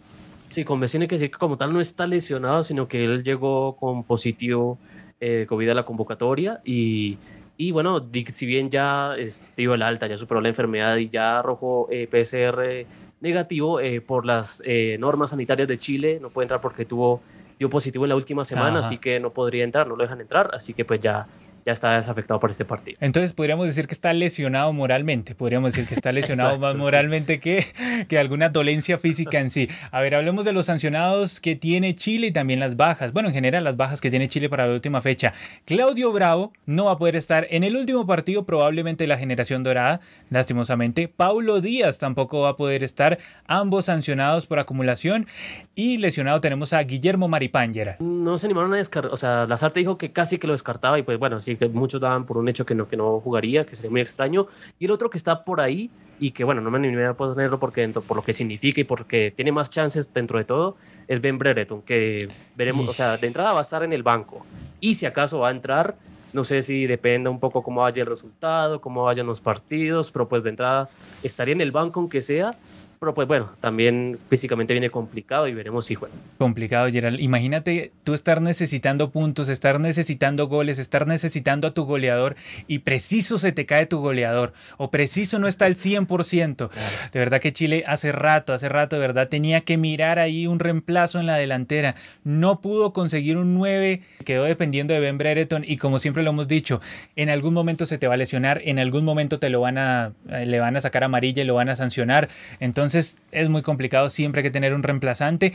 Sí, con hay que decir que como tal no está lesionado, sino que él llegó con positivo eh, COVID a la convocatoria y y bueno, si bien ya dio el alta, ya superó la enfermedad y ya arrojó eh, PCR negativo eh, por las eh, normas sanitarias de Chile, no puede entrar porque tuvo dio positivo en la última semana, así que no podría entrar, no lo dejan entrar, así que pues ya ya está desafectado por este partido. Entonces podríamos decir que está lesionado moralmente, podríamos decir que está lesionado más moralmente que, que alguna dolencia física en sí. A ver, hablemos de los sancionados que tiene Chile y también las bajas. Bueno, en general las bajas que tiene Chile para la última fecha. Claudio Bravo no va a poder estar en el último partido probablemente la generación dorada, lastimosamente. Paulo Díaz tampoco va a poder estar, ambos sancionados por acumulación. Y lesionado tenemos a Guillermo Maripángera. No se animaron a descartar, o sea, Lazarte dijo que casi que lo descartaba y pues bueno, sí que muchos daban por un hecho que no, que no jugaría, que sería muy extraño. Y el otro que está por ahí y que bueno, no me animé a ponerlo porque dentro, por lo que significa y porque tiene más chances dentro de todo, es Ben Brereton, que veremos, o sea, de entrada va a estar en el banco y si acaso va a entrar, no sé si depende un poco cómo vaya el resultado, cómo vayan los partidos, pero pues de entrada estaría en el banco aunque sea pero pues bueno, también físicamente viene complicado y veremos si juega. Complicado, Gerald. Imagínate tú estar necesitando puntos, estar necesitando goles, estar necesitando a tu goleador y preciso se te cae tu goleador o preciso no está al 100%. De verdad que Chile hace rato, hace rato, de verdad tenía que mirar ahí un reemplazo en la delantera. No pudo conseguir un 9, quedó dependiendo de Ben Brereton y como siempre lo hemos dicho, en algún momento se te va a lesionar, en algún momento te lo van a, eh, le van a sacar amarilla y lo van a sancionar. Entonces, entonces es muy complicado siempre que tener un reemplazante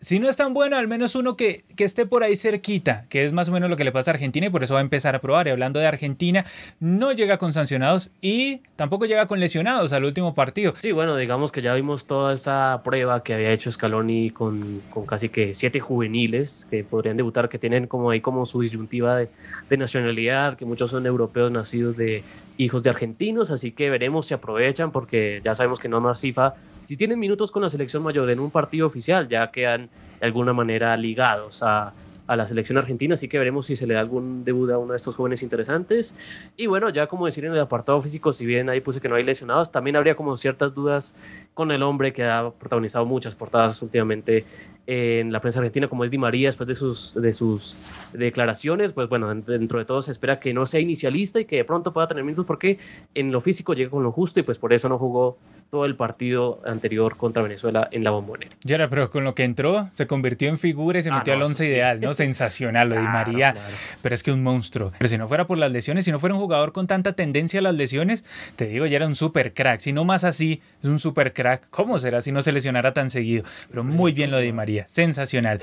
si no es tan bueno, al menos uno que, que, esté por ahí cerquita, que es más o menos lo que le pasa a Argentina y por eso va a empezar a probar. Y hablando de Argentina, no llega con sancionados y tampoco llega con lesionados al último partido. Sí, bueno, digamos que ya vimos toda esa prueba que había hecho Scaloni con, con casi que siete juveniles que podrían debutar, que tienen como ahí como su disyuntiva de, de nacionalidad, que muchos son europeos nacidos de hijos de argentinos, así que veremos si aprovechan porque ya sabemos que no más FIFA si tienen minutos con la selección mayor en un partido oficial, ya quedan de alguna manera ligados a, la selección argentina, así que veremos si se le da algún debut a uno de estos jóvenes interesantes. Y bueno, ya como decir en el apartado físico, si bien ahí puse que no hay lesionados, también habría como ciertas dudas con el hombre que ha protagonizado muchas portadas últimamente en la prensa argentina, como es Di María, después de sus, de sus declaraciones, pues bueno, dentro de todo se espera que no sea inicialista y que de pronto pueda tener minutos porque en lo físico llega con lo justo y pues por eso no jugó todo el partido anterior contra Venezuela en la bombonera. Ya era, pero con lo que entró se convirtió en figura y se ah, metió al once ideal, ¿no? sensacional lo de María, pero es que un monstruo. Pero si no fuera por las lesiones, si no fuera un jugador con tanta tendencia a las lesiones, te digo, ya era un super crack. Si no más así, es un super crack. ¿Cómo será si no se lesionara tan seguido? Pero muy bien lo de María, sensacional.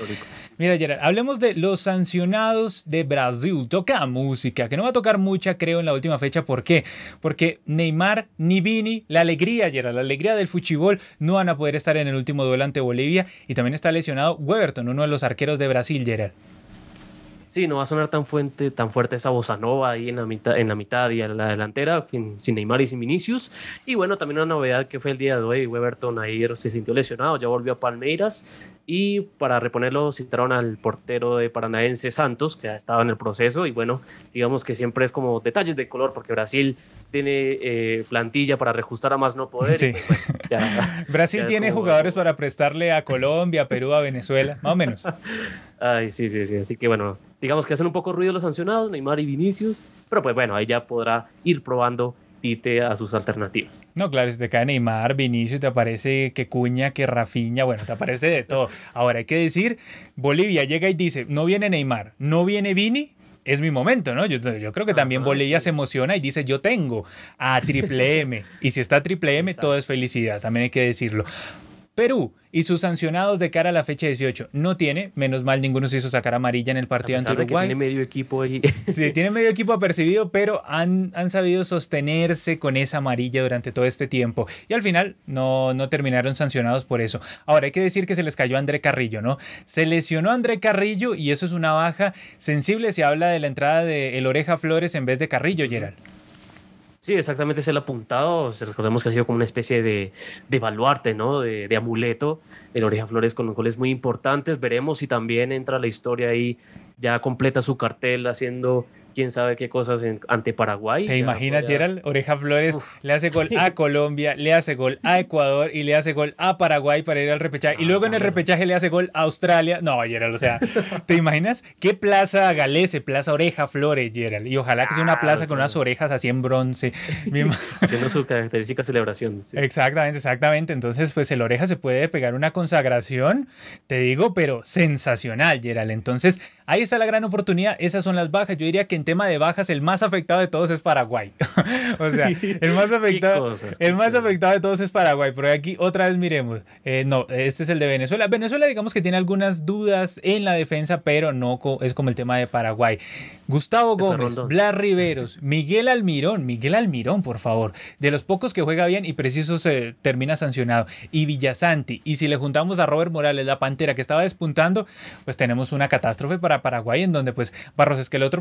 Mira, Gerard, hablemos de los sancionados de Brasil. Toca música, que no va a tocar mucha, creo, en la última fecha. ¿Por qué? Porque Neymar ni Vini, la alegría, Gerard, la alegría del fuchibol, no van a poder estar en el último duelo ante Bolivia. Y también está lesionado Weberton, uno de los arqueros de Brasil, Gerard. Sí, no va a sonar tan fuerte, tan fuerte esa bossa nova ahí en la mitad, en la mitad y en la delantera, sin Neymar y sin Vinicius. Y bueno, también una novedad que fue el día de hoy, Weberton ayer se sintió lesionado, ya volvió a Palmeiras y para reponerlo citaron al portero de Paranaense Santos, que ha estado en el proceso y bueno, digamos que siempre es como detalles de color, porque Brasil tiene eh, plantilla para reajustar a más no poder. Sí. Pues, Brasil tiene jugadores para prestarle a Colombia, Perú, a Venezuela, más o menos. Ay, sí, sí, sí. Así que bueno, digamos que hacen un poco ruido los sancionados, Neymar y Vinicius, pero pues bueno, ahí ya podrá ir probando Tite a sus alternativas. No, claro, si te cae Neymar, Vinicius, te aparece que Cuña, que Rafiña, bueno, te aparece de todo. Ahora hay que decir, Bolivia llega y dice, no viene Neymar, no viene Vini, es mi momento, ¿no? Yo, creo que también Bolivia se emociona y dice, yo tengo a Triple M. y si está Triple M, todo es felicidad, también hay que decirlo. Perú y sus sancionados de cara a la fecha 18 no tiene, menos mal ninguno se hizo sacar amarilla en el partido ante Uruguay. tiene medio equipo ahí. Sí, tiene medio equipo apercibido, pero han, han sabido sostenerse con esa amarilla durante todo este tiempo y al final no, no terminaron sancionados por eso. Ahora hay que decir que se les cayó a André Carrillo, ¿no? Se lesionó a André Carrillo y eso es una baja sensible. Se habla de la entrada de El Oreja Flores en vez de Carrillo, Gerald. Sí, exactamente es el apuntado. Recordemos que ha sido como una especie de, de baluarte, ¿no? De, de, amuleto. El Oreja Flores con goles muy importantes. Veremos si también entra la historia ahí, ya completa su cartel haciendo quién sabe qué cosas ante Paraguay. ¿Te imaginas, Gerald? Oreja Flores le hace gol a Colombia, le hace gol a Ecuador y le hace gol a Paraguay para ir al repechaje. y luego en el repechaje le hace gol a Australia. No, Gerald, o sea, ¿te imaginas? ¿Qué plaza galese? Plaza Oreja Flores, Gerald. Y ojalá que sea una plaza con unas orejas así en bronce. Haciendo su característica celebración. Exactamente, exactamente. Entonces, pues el Oreja se puede pegar una consagración, te digo, pero sensacional, Gerald. Entonces, ahí está la gran oportunidad. Esas son las bajas. Yo diría que en tema de bajas, el más afectado de todos es Paraguay. o sea, el más afectado, el más afectado de todos es Paraguay. Pero aquí otra vez miremos. Eh, no, este es el de Venezuela. Venezuela, digamos que tiene algunas dudas en la defensa, pero no es como el tema de Paraguay. Gustavo Gómez, Blas Riveros, Miguel Almirón, Miguel Almirón, por favor, de los pocos que juega bien y preciso se termina sancionado, y Villasanti, y si le juntamos a Robert Morales, la Pantera, que estaba despuntando, pues tenemos una catástrofe para Paraguay, en donde pues Barros es que el otro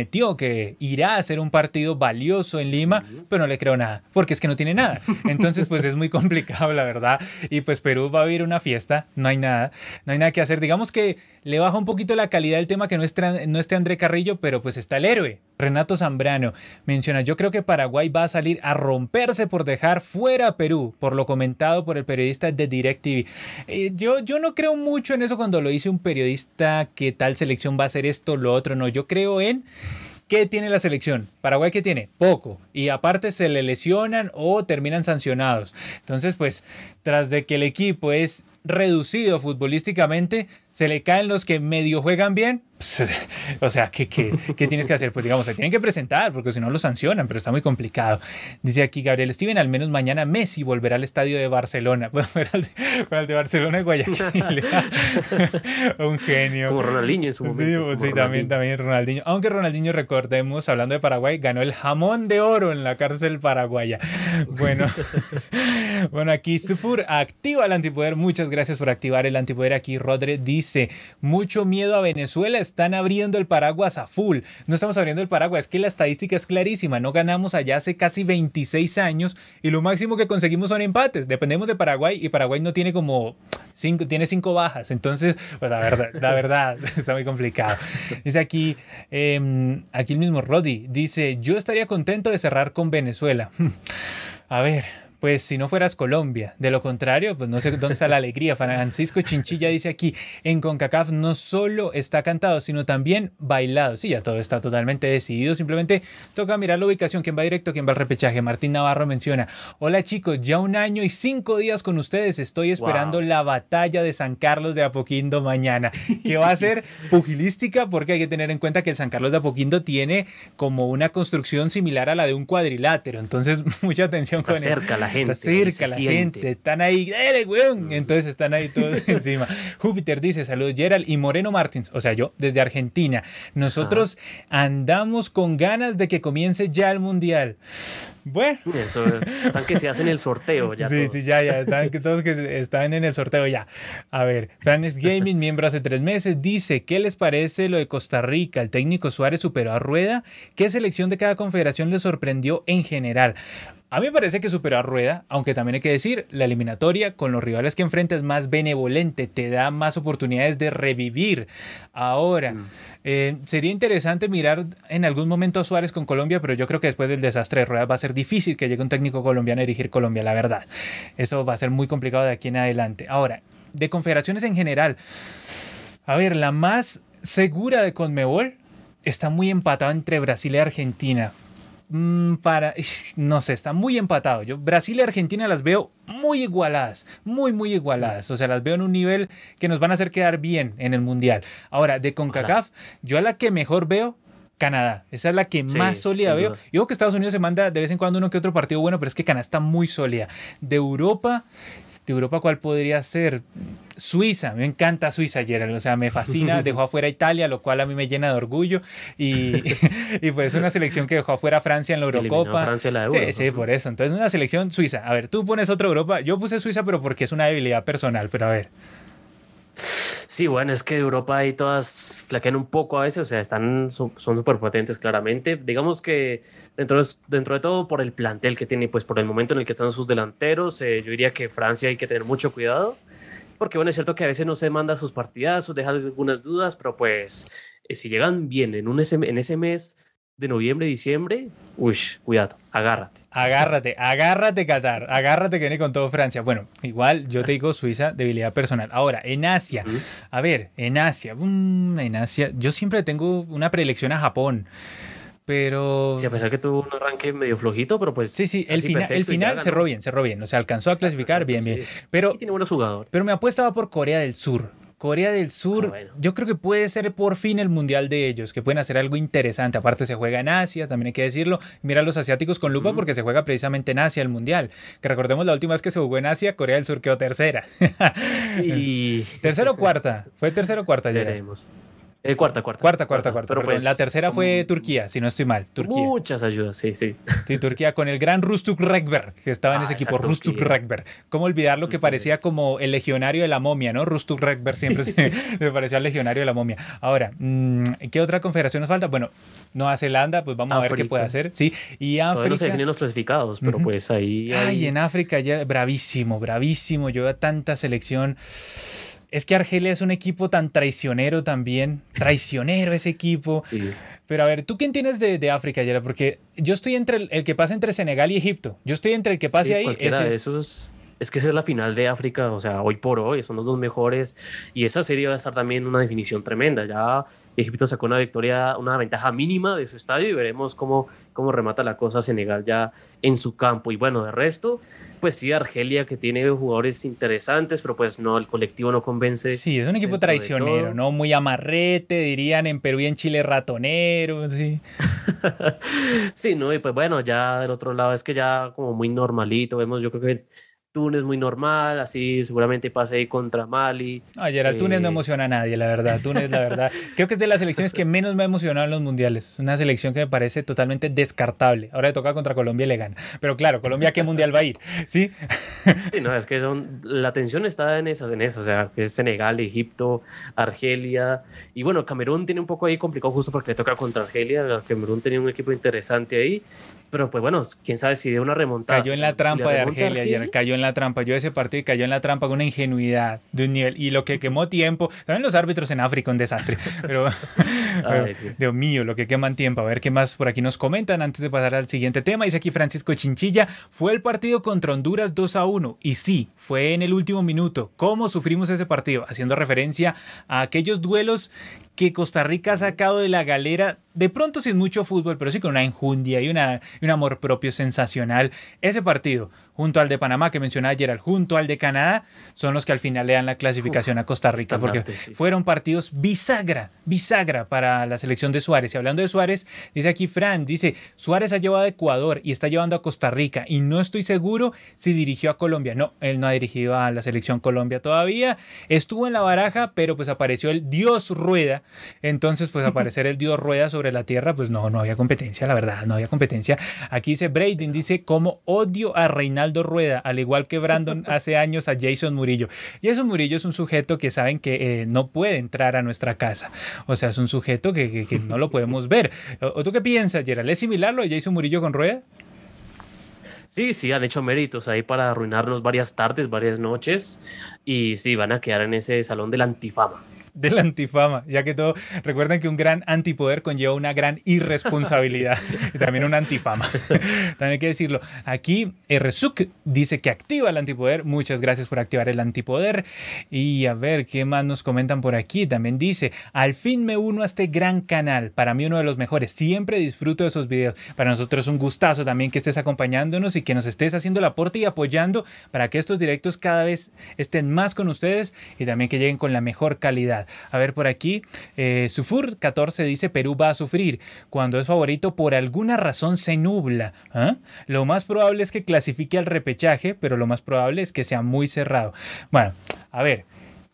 prometió que irá a hacer un partido valioso en Lima, pero no le creo nada, porque es que no tiene nada. Entonces pues es muy complicado, la verdad, y pues Perú va a vivir una fiesta, no hay nada, no hay nada que hacer. Digamos que le baja un poquito la calidad del tema que no, no esté André Carrillo, pero pues está el héroe. Renato Zambrano menciona, yo creo que Paraguay va a salir a romperse por dejar fuera a Perú, por lo comentado por el periodista de DirecTV. Eh, yo, yo no creo mucho en eso cuando lo dice un periodista que tal selección va a hacer esto, lo otro, no, yo creo en... ¿Qué tiene la selección? Paraguay ¿qué tiene? Poco. Y aparte se le lesionan o terminan sancionados. Entonces, pues, tras de que el equipo es reducido futbolísticamente, se le caen los que medio juegan bien. o sea, ¿qué, qué, qué tienes que hacer? Pues digamos, se tienen que presentar porque si no lo sancionan, pero está muy complicado. Dice aquí Gabriel Steven, al menos mañana Messi volverá al estadio de Barcelona. Bueno, al de, Barcelona de Guayaquil. Un genio. Como Ronaldinho en su momento. Sí, también, también Ronaldinho. Aunque Ronaldinho, recordemos, hablando de Paraguay, ganó el jamón de oro en la cárcel paraguaya. Bueno, bueno aquí Sufur activa el antipoder. Muchas gracias por activar el antipoder. Aquí Rodre dice, mucho miedo a Venezuela, están abriendo el paraguas a full. No estamos abriendo el paraguas, es que la estadística es clarísima, no ganamos allá hace casi 26 años y lo máximo que conseguimos son empates. Dependemos de Paraguay y Paraguay no tiene como cinco, tiene cinco bajas. Entonces, pues la verdad, la verdad, está muy complicado. Dice aquí, em, aquí el mismo Roddy, dice, yo estaría contento de cerrar con Venezuela. A ver, pues si no fueras Colombia. De lo contrario, pues no sé dónde está la alegría. Francisco Chinchilla dice aquí, en CONCACAF no solo está cantado, sino también bailado. Sí, ya todo está totalmente decidido. Simplemente toca mirar la ubicación, quién va directo, quién va al repechaje. Martín Navarro menciona, hola chicos, ya un año y cinco días con ustedes. Estoy esperando la batalla de San Carlos de Apoquindo mañana, que va a ser pugilística porque hay que tener en cuenta que el San Carlos de Apoquindo tiene como una construcción similar a la de un cuadrilátero. Entonces, mucha atención está cerca la gente. Está cerca la gente. Están ahí, ¡dale, weón! Mm. Entonces están ahí todos encima. Júpiter dice, saludos Gerald y Moreno Martins, o sea, yo desde Argentina. Nosotros andamos con ganas de que comience ya el Mundial. Bueno. Eso, están que se hacen el sorteo ya. Sí, sí, ya, ya. Están que todos que están en el sorteo ya. A ver, Franes Gaming, miembro hace tres meses, dice: ¿Qué les parece lo de Costa Rica? El técnico Suárez superó a Rueda. ¿Qué selección de cada confederación le sorprendió en general? A mí me parece que superó a Rueda, aunque también hay que decir, la eliminatoria con los rivales que enfrenta es más benevolente, te da más oportunidades de revivir. Ahora, mm. eh, sería interesante mirar en algún momento a Suárez con Colombia, pero yo creo que después del desastre de Rueda va a ser difícil que llegue un técnico colombiano a dirigir Colombia, la verdad. Eso va a ser muy complicado de aquí en adelante. Ahora, de confederaciones en general, a ver, la más segura de Conmebol está muy empatada entre Brasil y Argentina. Mm, para, no sé, está muy empatado. Yo Brasil y Argentina las veo muy igualadas, muy, muy igualadas. O sea, las veo en un nivel que nos van a hacer quedar bien en el Mundial. Ahora, de CONCACAF, yo a la que mejor veo Canadá. Esa es la que más sólida veo. Yo que Estados Unidos se manda de vez en cuando uno que otro partido bueno, pero es que Canadá está muy sólida. De Europa, de Europa, ¿cuál podría ser? Suiza, me encanta Suiza, Gerald, o sea, me fascina, dejó afuera Italia, lo cual a mí me llena de orgullo, y, y pues una selección que dejó afuera Francia en la Eurocopa. Francia la sí, sí, por eso, entonces una selección Suiza. A ver, tú pones otra Europa, yo puse Suiza, pero porque es una debilidad personal, pero a ver. Sí, bueno, es que Europa ahí todas flaquean un poco a veces, o sea, están, son súper potentes claramente. Digamos que dentro de, dentro de todo, por el plantel que tiene, pues por el momento en el que están sus delanteros, eh, yo diría que Francia hay que tener mucho cuidado, porque bueno, es cierto que a veces no se manda sus partidazos, deja algunas dudas, pero pues eh, si llegan bien en, un en ese mes de noviembre, diciembre, uy, cuidado, agárrate. Agárrate, agárrate Qatar, agárrate que viene con todo Francia. Bueno, igual yo te digo Suiza, debilidad personal. Ahora, en Asia, a ver, en Asia, mm, en Asia, yo siempre tengo una preelección a Japón. Pero. Sí, a pesar que tuvo un arranque medio flojito, pero pues. Sí, sí, el, final, el final cerró bien, cerró bien. O sea, alcanzó a clasificar bien, bien. Pero, tiene buenos jugadores. Pero me apuestaba por Corea del Sur. Corea del Sur, ah, yo creo que puede ser por fin el mundial de ellos, que pueden hacer algo interesante. Aparte se juega en Asia, también hay que decirlo. Mira a los asiáticos con lupa porque se juega precisamente en Asia el mundial. Que recordemos la última vez que se jugó en Asia, Corea del Sur quedó tercera. y... ¿Tercera o cuarta? Fue tercera o cuarta ya. Veremos. Eh, cuarta, cuarta. Cuarta, cuarta, cuarta. Pero pues, la tercera fue Turquía, si no estoy mal. Turquía. Muchas ayudas, sí, sí. Sí, Turquía con el gran Rustuk Rekber, que estaba en ah, ese equipo. Rustuk Rekber. ¿Cómo olvidar lo que parecía como el legionario de la momia, ¿no? Rustuk Rekber siempre se, me pareció al legionario de la momia. Ahora, mm, ¿qué otra confederación nos falta? Bueno, Nueva Zelanda, pues vamos a ver qué puede hacer. Sí, y África. no se definen los clasificados, pero pues ahí. Ay, en África ya bravísimo, bravísimo. Yo veo tanta selección. Es que Argelia es un equipo tan traicionero también. Traicionero ese equipo. Pero a ver, ¿tú quién tienes de, de África, Yera? Porque yo estoy entre el, que pasa entre Senegal y Egipto. Yo estoy entre el que pase ahí. Cualquiera de esos es que esa es la final de África, o sea, hoy por hoy son los dos mejores y esa serie va a estar también una definición tremenda. Ya Egipto sacó una victoria, una ventaja mínima de su estadio y veremos cómo, cómo remata la cosa Senegal ya en su campo. Y bueno, de resto, pues sí, Argelia que tiene jugadores interesantes, pero pues no, el colectivo no convence. Sí, es un equipo traicionero, ¿no? Muy amarrete, dirían en Perú y en Chile ratonero, sí. sí, no, y pues bueno, ya del otro lado es que ya como muy normalito, vemos, yo creo que Túnez muy normal, así seguramente pase ahí contra Mali. Ayer el Túnez no eh, emociona a nadie, la verdad. Túnez, la verdad, creo que es de las selecciones que menos me ha emocionado en los mundiales. Una selección que me parece totalmente descartable. Ahora le toca contra Colombia y le gana. Pero claro, Colombia, ¿qué mundial va a ir? ¿Sí? sí no, es que son, la tensión está en esas, en eso. O sea, que es Senegal, Egipto, Argelia. Y bueno, Camerún tiene un poco ahí complicado justo porque le toca contra Argelia. Camerún tenía un equipo interesante ahí. Pero pues bueno, quién sabe si de una remontada. Cayó en la trampa de Argelia, ayer, cayó en la trampa. Yo ese partido y cayó en la trampa con una ingenuidad de un nivel. Y lo que quemó tiempo, también los árbitros en África, un desastre. Pero, Dios mío, lo que queman tiempo. A ver qué más por aquí nos comentan antes de pasar al siguiente tema. Dice aquí Francisco Chinchilla, fue el partido contra Honduras 2 a 1. Y sí, fue en el último minuto. ¿Cómo sufrimos ese partido? Haciendo referencia a aquellos duelos que Costa Rica ha sacado de la galera, de pronto sin mucho fútbol, pero sí con una enjundia y, una, y un amor propio sensacional. Ese partido junto al de Panamá que mencionaba Gerald, junto al de Canadá, son los que al final le dan la clasificación a Costa Rica, porque fueron partidos bisagra, bisagra para la selección de Suárez. Y hablando de Suárez, dice aquí Fran, dice, Suárez ha llevado a Ecuador y está llevando a Costa Rica y no estoy seguro si dirigió a Colombia. No, él no ha dirigido a la selección Colombia todavía. Estuvo en la baraja, pero pues apareció el Dios Rueda. Entonces, pues aparecer el Dios Rueda sobre la tierra, pues no, no había competencia, la verdad, no había competencia. Aquí dice Braden, dice, como odio a Reinaldo Rueda, al igual que Brandon hace años a Jason Murillo. Jason Murillo es un sujeto que saben que eh, no puede entrar a nuestra casa. O sea, es un sujeto que, no lo podemos ver. ¿O, tú qué piensas, Gerald? ¿Es similar lo de Jason Murillo con Rueda? Sí, sí, han hecho méritos ahí para arruinarnos varias tardes, varias noches y sí, van a quedar en ese salón de la antifama de la antifama, ya que todo, recuerden que un gran antipoder conlleva una gran irresponsabilidad y también una antifama. también hay que decirlo. Aquí Rsuk dice que activa el antipoder. Muchas gracias por activar el antipoder. Y a ver, ¿qué más nos comentan por aquí? También dice, al fin me uno a este gran canal. Para mí uno de los mejores. Siempre disfruto de esos videos. Para nosotros es un gustazo también que estés acompañándonos y que nos estés haciendo el aporte y apoyando para que estos directos cada vez estén más con ustedes y también que lleguen con la mejor calidad. A ver por aquí, eh, Sufur 14 dice Perú va a sufrir. Cuando es favorito por alguna razón se nubla. ¿ah? Lo más probable es que clasifique al repechaje, pero lo más probable es que sea muy cerrado. Bueno, a ver.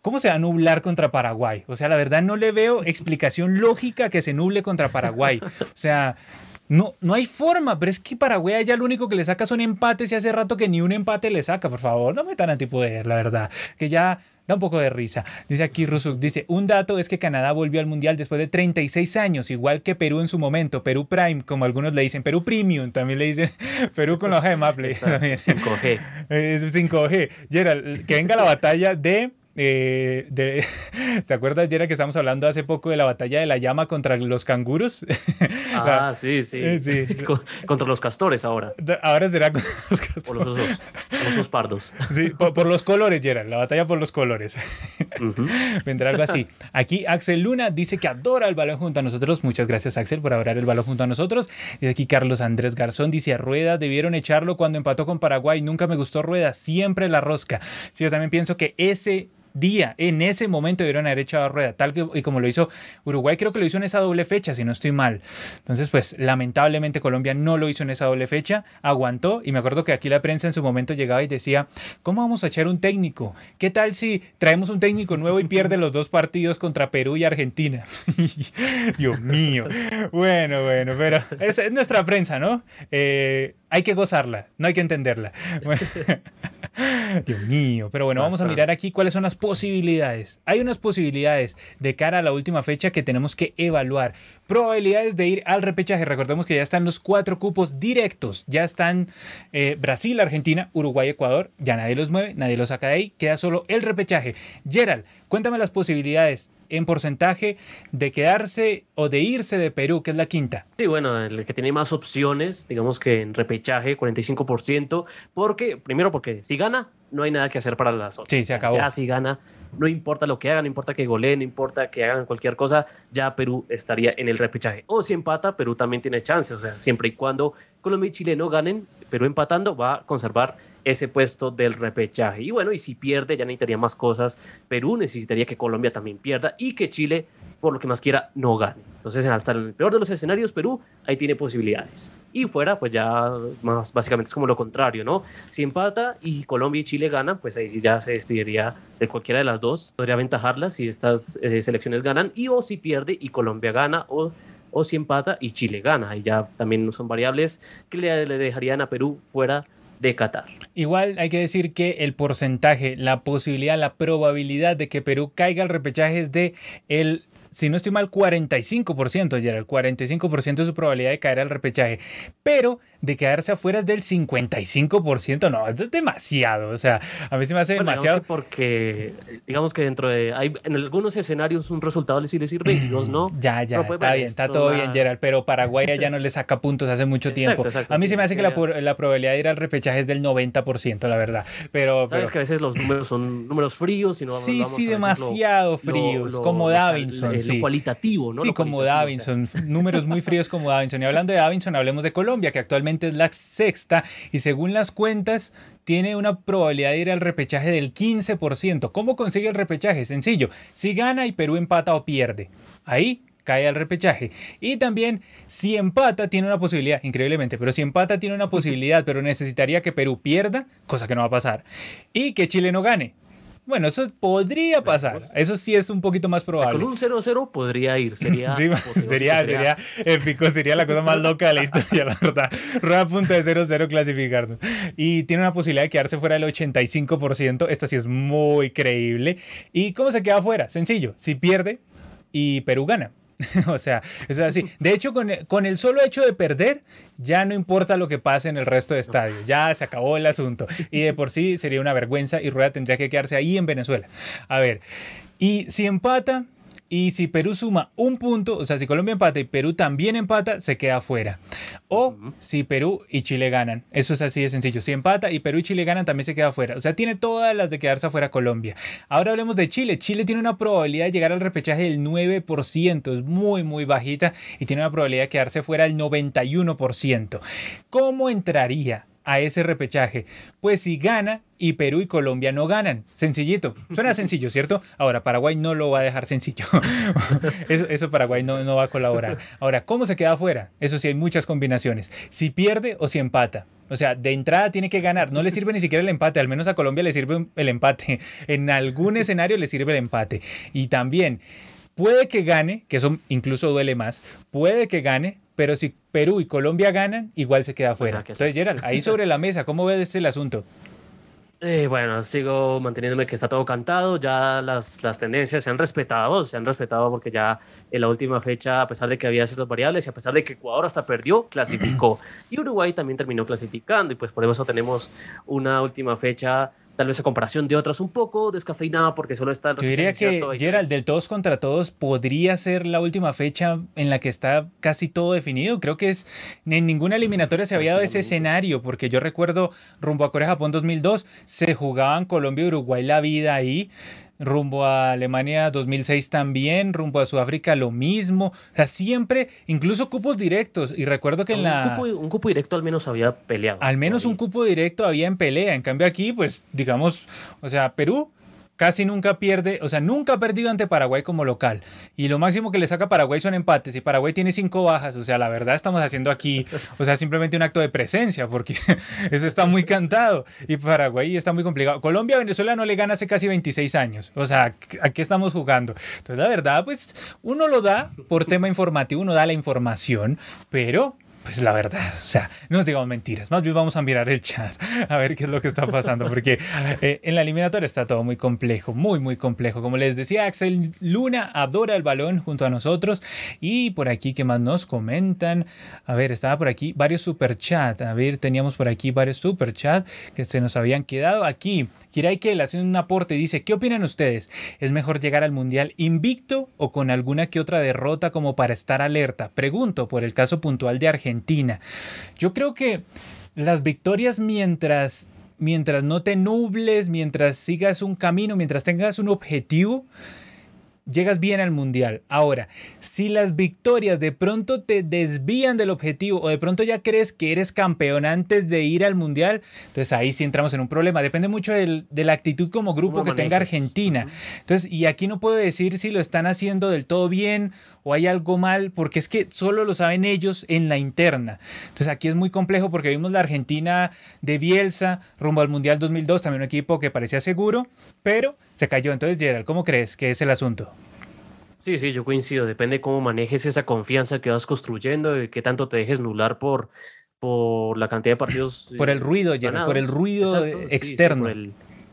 ¿Cómo se va a nublar contra Paraguay? O sea, la verdad no le veo explicación lógica que se nuble contra Paraguay. O sea, no, no hay forma, pero es que Paraguay ya lo único que le saca son empates y hace rato que ni un empate le saca, por favor, no me tan antipoder, la verdad. Que ya Da un poco de risa. Dice aquí Rusuk, dice, un dato es que Canadá volvió al Mundial después de 36 años, igual que Perú en su momento, Perú Prime, como algunos le dicen, Perú Premium, también le dicen Perú con la hoja de Maple. 5G. Es 5G. Gerald, que venga la batalla de eh, de, ¿Se acuerdas, ayer que estamos hablando hace poco de la batalla de la llama contra los canguros? Ah, sí, sí. Eh, contra los castores ahora. Ahora será contra los castores. Por los osos, pardos. Sí, por, los colores, Gerald, la batalla por los colores. Vendrá algo así. Aquí Axel Luna dice que adora el balón junto a nosotros. Muchas gracias, Axel, por adorar el balón junto a nosotros. Y aquí Carlos Andrés Garzón dice a Rueda debieron echarlo cuando empató con Paraguay. Nunca me gustó Rueda, siempre la rosca. Sí, yo también pienso que ese día, en ese momento debieron haber echado a rueda, tal que, y como lo hizo Uruguay, creo que lo hizo en esa doble fecha, si no estoy mal. Entonces, pues lamentablemente Colombia no lo hizo en esa doble fecha, aguantó y me acuerdo que aquí la prensa en su momento llegaba y decía, ¿cómo vamos a echar un técnico? ¿Qué tal si traemos un técnico nuevo y pierde los dos partidos contra Perú y Argentina? Dios mío. Bueno, bueno, pero es, es nuestra prensa, ¿no? Eh, hay que gozarla, no hay que entenderla. Dios mío, pero bueno, vamos a mirar aquí cuáles son las posibilidades. Hay unas posibilidades de cara a la última fecha que tenemos que evaluar. Probabilidades de ir al repechaje. Recordemos que ya están los cuatro cupos directos. Ya están eh, Brasil, Argentina, Uruguay, Ecuador. Ya nadie los mueve, nadie los saca de ahí. Queda solo el repechaje. Gerald, cuéntame las posibilidades en porcentaje de quedarse o de irse de Perú, que es la quinta. Sí, bueno, el que tiene más opciones, digamos que en repechaje, 45%, porque, primero porque si gana, no hay nada que hacer para las otras. Sí, se acabó. Ya si gana, no importa lo que hagan, no importa que goleen, no importa que hagan cualquier cosa, ya Perú estaría en el repechaje. O si empata, Perú también tiene chance, o sea, siempre y cuando Colombia y Chile no ganen, Perú empatando va a conservar ese puesto del repechaje. Y bueno, y si pierde, ya necesitaría más cosas. Perú necesitaría que Colombia también pierda y que Chile por lo que más quiera, no gane. Entonces, hasta el peor de los escenarios, Perú ahí tiene posibilidades. Y fuera, pues ya más básicamente es como lo contrario, ¿no? Si empata y Colombia y Chile ganan, pues ahí sí ya se despediría de cualquiera de las dos. Podría aventajarla si estas eh, selecciones ganan, y o si pierde y Colombia gana, o, o si empata y Chile gana. Ahí ya también son variables que le dejarían a Perú fuera de Qatar. Igual hay que decir que el porcentaje, la posibilidad, la probabilidad de que Perú caiga al repechaje es de el si no estoy mal, 45%, ya el 45% de su probabilidad de caer al repechaje. Pero de quedarse afuera es del 55%. No, eso es demasiado. O sea, a mí se me hace demasiado. porque, digamos que dentro de. Hay, en algunos escenarios un resultado sí le sirve y dos no. Ya, ya, está bien, está todo bien, Gerald. Pero Paraguay ya no le saca puntos hace mucho tiempo. a mí se me hace que la, la, probabilidad de ir al repechaje es del 90%, la verdad. Pero, Sabes que a veces los números son números fríos y no Sí, sí, demasiado fríos, como Davinson. sí. cualitativo, ¿no? Sí, como Davinson. Números muy fríos como Davinson. Y hablando de Davinson, hablemos de Colombia, que actualmente es la sexta y según las cuentas tiene una probabilidad de ir al repechaje del 15%. ¿Cómo consigue el repechaje? Sencillo, si gana y Perú empata o pierde. Ahí cae al repechaje. Y también si empata tiene una posibilidad, increíblemente, pero si empata tiene una posibilidad, pero necesitaría que Perú pierda, cosa que no va a pasar. Y que Chile no gane. Bueno, eso podría pasar. Eso sí es un poquito más probable. con un 0-0 podría ir. Sería, sería, sería, épico. Sería la cosa más loca de la historia, la verdad. Rueda punto de 0-0 clasificarnos. Y tiene una posibilidad de quedarse fuera del 85%. Esta sí es muy creíble. ¿Y cómo se queda fuera? Sencillo. Si pierde y Perú gana. o sea, eso es así. De hecho, con el, con el, solo hecho de perder, ya no importa lo que pase en el resto de estadios. Ya se acabó el asunto. Y de por sí sería una vergüenza y Rueda tendría que quedarse ahí en Venezuela. A ver, y si empata, y si Perú suma un punto, o sea, si Colombia empata y Perú también empata, se queda fuera. O si Perú y Chile ganan. Eso es así de sencillo. Si empata y Perú y Chile ganan, también se queda fuera. O sea, tiene todas las de quedarse afuera Colombia. Ahora hablemos de Chile. Chile tiene una probabilidad de llegar al repechaje del 9%. Es muy, muy bajita. Y tiene una probabilidad de quedarse fuera del 91%. ¿Cómo entraría? A ese repechaje? Pues si gana y Perú y Colombia no ganan. Sencillito. Suena sencillo, ¿cierto? Ahora, Paraguay no lo va a dejar sencillo. eso, Paraguay no, no va a colaborar. Ahora, ¿cómo se queda afuera? Eso sí, hay muchas combinaciones. Si pierde o si empata. O sea, de entrada tiene que ganar. No le sirve ni siquiera el empate. Al menos a Colombia le sirve el empate. En algún escenario le sirve el empate. Y también puede que gane, que eso incluso duele más. Puede que gane, pero si Perú y Colombia ganan, igual se queda fuera. Entonces, Gerald, ahí sobre la mesa, ¿cómo ves el asunto? Eh, bueno, sigo manteniéndome que está todo cantado, ya las, las tendencias se han respetado, se han respetado porque ya en la última fecha, a pesar de que había ciertas variables y a pesar de que Ecuador hasta perdió, clasificó. Y Uruguay también terminó clasificando y pues por eso tenemos una última fecha tal vez a comparación de otras un poco descafeinada porque solo está... Yo diría que Gerald, del todos contra todos podría ser la última fecha en la que está casi todo definido. Creo que es en ninguna eliminatoria se había dado ese escenario porque yo recuerdo rumbo a Corea-Japón 2002 se jugaban Colombia y Uruguay la vida ahí rumbo a Alemania 2006 también, rumbo a Sudáfrica lo mismo, o sea, siempre, incluso cupos directos, y recuerdo que en la... un cupo directo al menos había peleado. Al menos un cupo directo había en pelea, en cambio aquí, pues, digamos, o sea, Perú casi nunca pierde, o sea, nunca ha perdido ante Paraguay como local. Y lo máximo que le saca Paraguay son empates. Y Paraguay tiene cinco bajas. O sea, la verdad estamos haciendo aquí, o sea, simplemente un acto de presencia, porque eso está muy cantado. Y Paraguay está muy complicado. Colombia Venezuela no le gana hace casi 26 años. O sea, ¿a qué estamos jugando? Entonces, la verdad, pues uno lo da por tema informativo, uno da la información, pero pues la verdad, o sea, no nos digamos mentiras, más bien vamos a mirar el chat a ver qué es lo que está pasando, porque eh, en la eliminatoria está todo muy complejo, muy, muy complejo. Como les decía, Axel Luna adora el balón junto a nosotros y por aquí, ¿qué más nos comentan? A ver, estaba por aquí varios super chat, a ver, teníamos por aquí varios super chat que se nos habían quedado aquí. Kirai le hace un aporte y dice, ¿qué opinan ustedes? ¿Es mejor llegar al Mundial invicto o con alguna que otra derrota como para estar alerta? Pregunto por el caso puntual de Argentina. Yo creo que las victorias mientras mientras no te nubles, mientras sigas un camino, mientras tengas un objetivo, llegas bien al mundial. Ahora, si las victorias de pronto te desvían del objetivo o de pronto ya crees que eres campeón antes de ir al mundial, entonces ahí sí entramos en un problema. Depende mucho de la actitud como grupo que tenga Argentina. Entonces, y aquí no puedo decir si lo están haciendo del todo bien o hay algo mal, porque es que solo lo saben ellos en la interna. Entonces aquí es muy complejo porque vimos la Argentina de Bielsa rumbo al Mundial 2002, también un equipo que parecía seguro, pero se cayó. Entonces, Gerald, ¿cómo crees que es el asunto? Sí, sí, yo coincido. Depende cómo manejes esa confianza que vas construyendo y qué tanto te dejes nular por, por la cantidad de partidos. por el ruido, Gerald, por el ruido externo.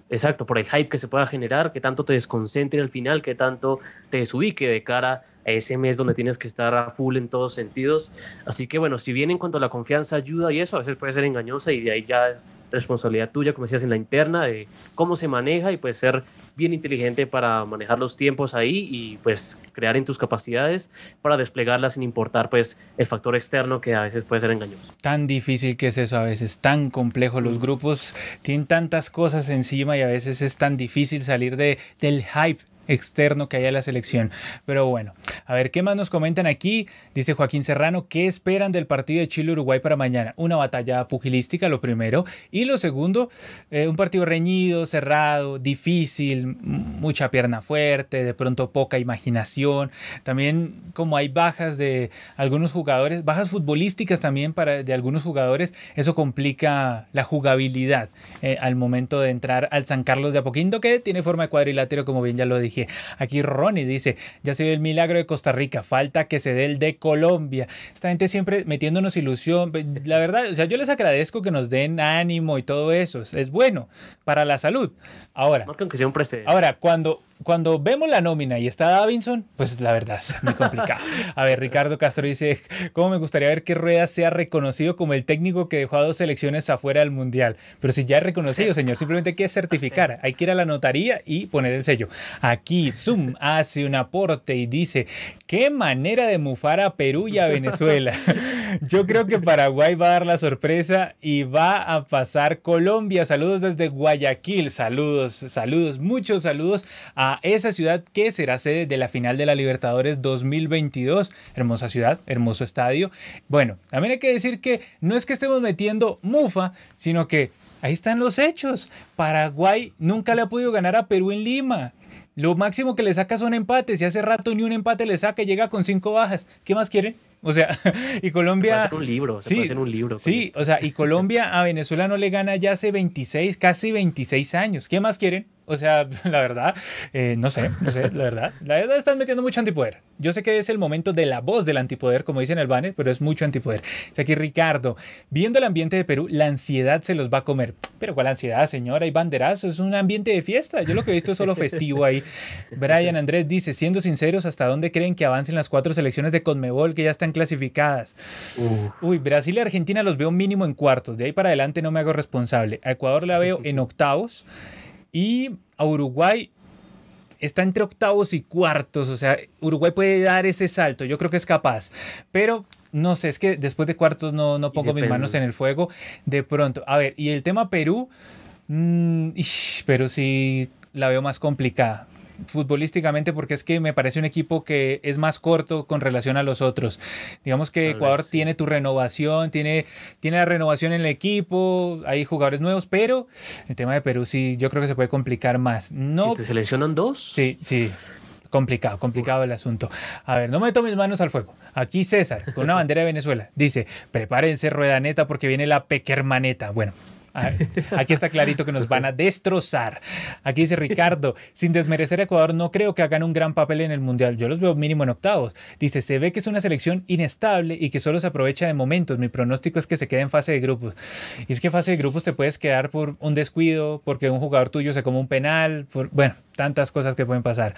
Exacto, por el hype que se pueda generar, que tanto te desconcentre al final, que tanto te desubique de cara ese mes donde tienes que estar a full en todos sentidos. Así que bueno, si bien en cuanto a la confianza ayuda y eso, a veces puede ser engañosa y de ahí ya es responsabilidad tuya, como decías, en la interna, de cómo se maneja y pues ser bien inteligente para manejar los tiempos ahí y pues crear en tus capacidades para desplegarlas sin importar pues el factor externo que a veces puede ser engañoso. Tan difícil que es eso a veces, tan complejo. Los grupos tienen tantas cosas encima y a veces es tan difícil salir de, del hype externo que haya la selección. Pero bueno, a ver, ¿qué más nos comentan aquí? Dice Joaquín Serrano, ¿qué esperan del partido de Chile-Uruguay para mañana? Una batalla pugilística, lo primero. Y lo segundo, eh, un partido reñido, cerrado, difícil, mucha pierna fuerte, de pronto poca imaginación. También como hay bajas de algunos jugadores, bajas futbolísticas también para, de algunos jugadores, eso complica la jugabilidad eh, al momento de entrar al San Carlos de Apoquindo, que tiene forma de cuadrilátero, como bien ya lo dije Aquí Ronnie dice, ya se ve el milagro de Costa Rica, falta que se dé el de Colombia. Esta gente siempre metiéndonos ilusión. La verdad, o sea, yo les agradezco que nos den ánimo y todo eso. Es bueno para la salud. Ahora, ahora cuando cuando vemos la nómina y está Davinson, pues la verdad es muy complicado. A ver, Ricardo Castro dice, ¿cómo me gustaría ver que Rueda sea reconocido como el técnico que dejó a dos selecciones afuera del Mundial? Pero si ya es reconocido, señor, simplemente hay que certificar, hay que ir a la notaría y poner el sello. Aquí Zoom hace un aporte y dice, qué manera de mufar a Perú y a Venezuela. Yo creo que Paraguay va a dar la sorpresa y va a pasar Colombia. Saludos desde Guayaquil, saludos, saludos, muchos saludos a esa ciudad que será sede de la final de la Libertadores 2022. Hermosa ciudad, hermoso estadio. Bueno, también hay que decir que no es que estemos metiendo mufa, sino que ahí están los hechos. Paraguay nunca le ha podido ganar a Perú en Lima. Lo máximo que le saca son empates y hace rato ni un empate le saca y llega con cinco bajas. ¿Qué más quiere? O sea, y Colombia... Se un libro, se sí, un libro. Sí, o sea, y Colombia a Venezuela no le gana ya hace 26, casi 26 años. ¿Qué más quieren? O sea, la verdad, eh, no sé, no sé, la verdad. La verdad están metiendo mucho antipoder. Yo sé que es el momento de la voz del antipoder, como dice en el banner, pero es mucho antipoder. O sea, aquí Ricardo, viendo el ambiente de Perú, la ansiedad se los va a comer. Pero ¿cuál ansiedad, señora? Hay banderazos, es un ambiente de fiesta. Yo lo que he visto es solo festivo ahí. Brian Andrés dice, siendo sinceros, ¿hasta dónde creen que avancen las cuatro selecciones de Conmebol que ya están clasificadas? Uy, Brasil y Argentina los veo mínimo en cuartos. De ahí para adelante no me hago responsable. A Ecuador la veo en octavos. Y a Uruguay está entre octavos y cuartos, o sea, Uruguay puede dar ese salto, yo creo que es capaz, pero no sé, es que después de cuartos no, no pongo mis manos en el fuego de pronto. A ver, y el tema Perú, mm, pero sí la veo más complicada futbolísticamente porque es que me parece un equipo que es más corto con relación a los otros. Digamos que Ecuador tiene tu renovación, tiene, tiene la renovación en el equipo, hay jugadores nuevos, pero el tema de Perú sí, yo creo que se puede complicar más. No, ¿Si te seleccionan dos? Sí, sí. Complicado, complicado el asunto. A ver, no meto mis manos al fuego. Aquí César, con una bandera de Venezuela, dice, prepárense rueda neta porque viene la pequermaneta. Bueno, Aquí está clarito que nos van a destrozar. Aquí dice Ricardo, sin desmerecer a Ecuador, no creo que hagan un gran papel en el Mundial. Yo los veo mínimo en octavos. Dice, se ve que es una selección inestable y que solo se aprovecha de momentos. Mi pronóstico es que se quede en fase de grupos. Y es que fase de grupos te puedes quedar por un descuido, porque un jugador tuyo se come un penal. Por, bueno, tantas cosas que pueden pasar.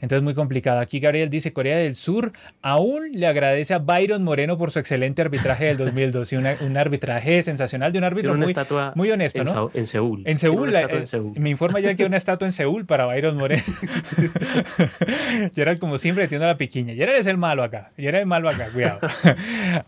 Entonces muy complicado. Aquí Gabriel dice, Corea del Sur aún le agradece a Byron Moreno por su excelente arbitraje del 2002 y un arbitraje sensacional de un árbitro muy, muy honesto, ¿no? En Seúl. En Seúl, en Seúl. Me informa ya que hay una estatua en Seúl para Byron Moreno. Gerald como siempre metiendo la piquiña. Gerald es el malo acá. Gerald es el malo acá, cuidado.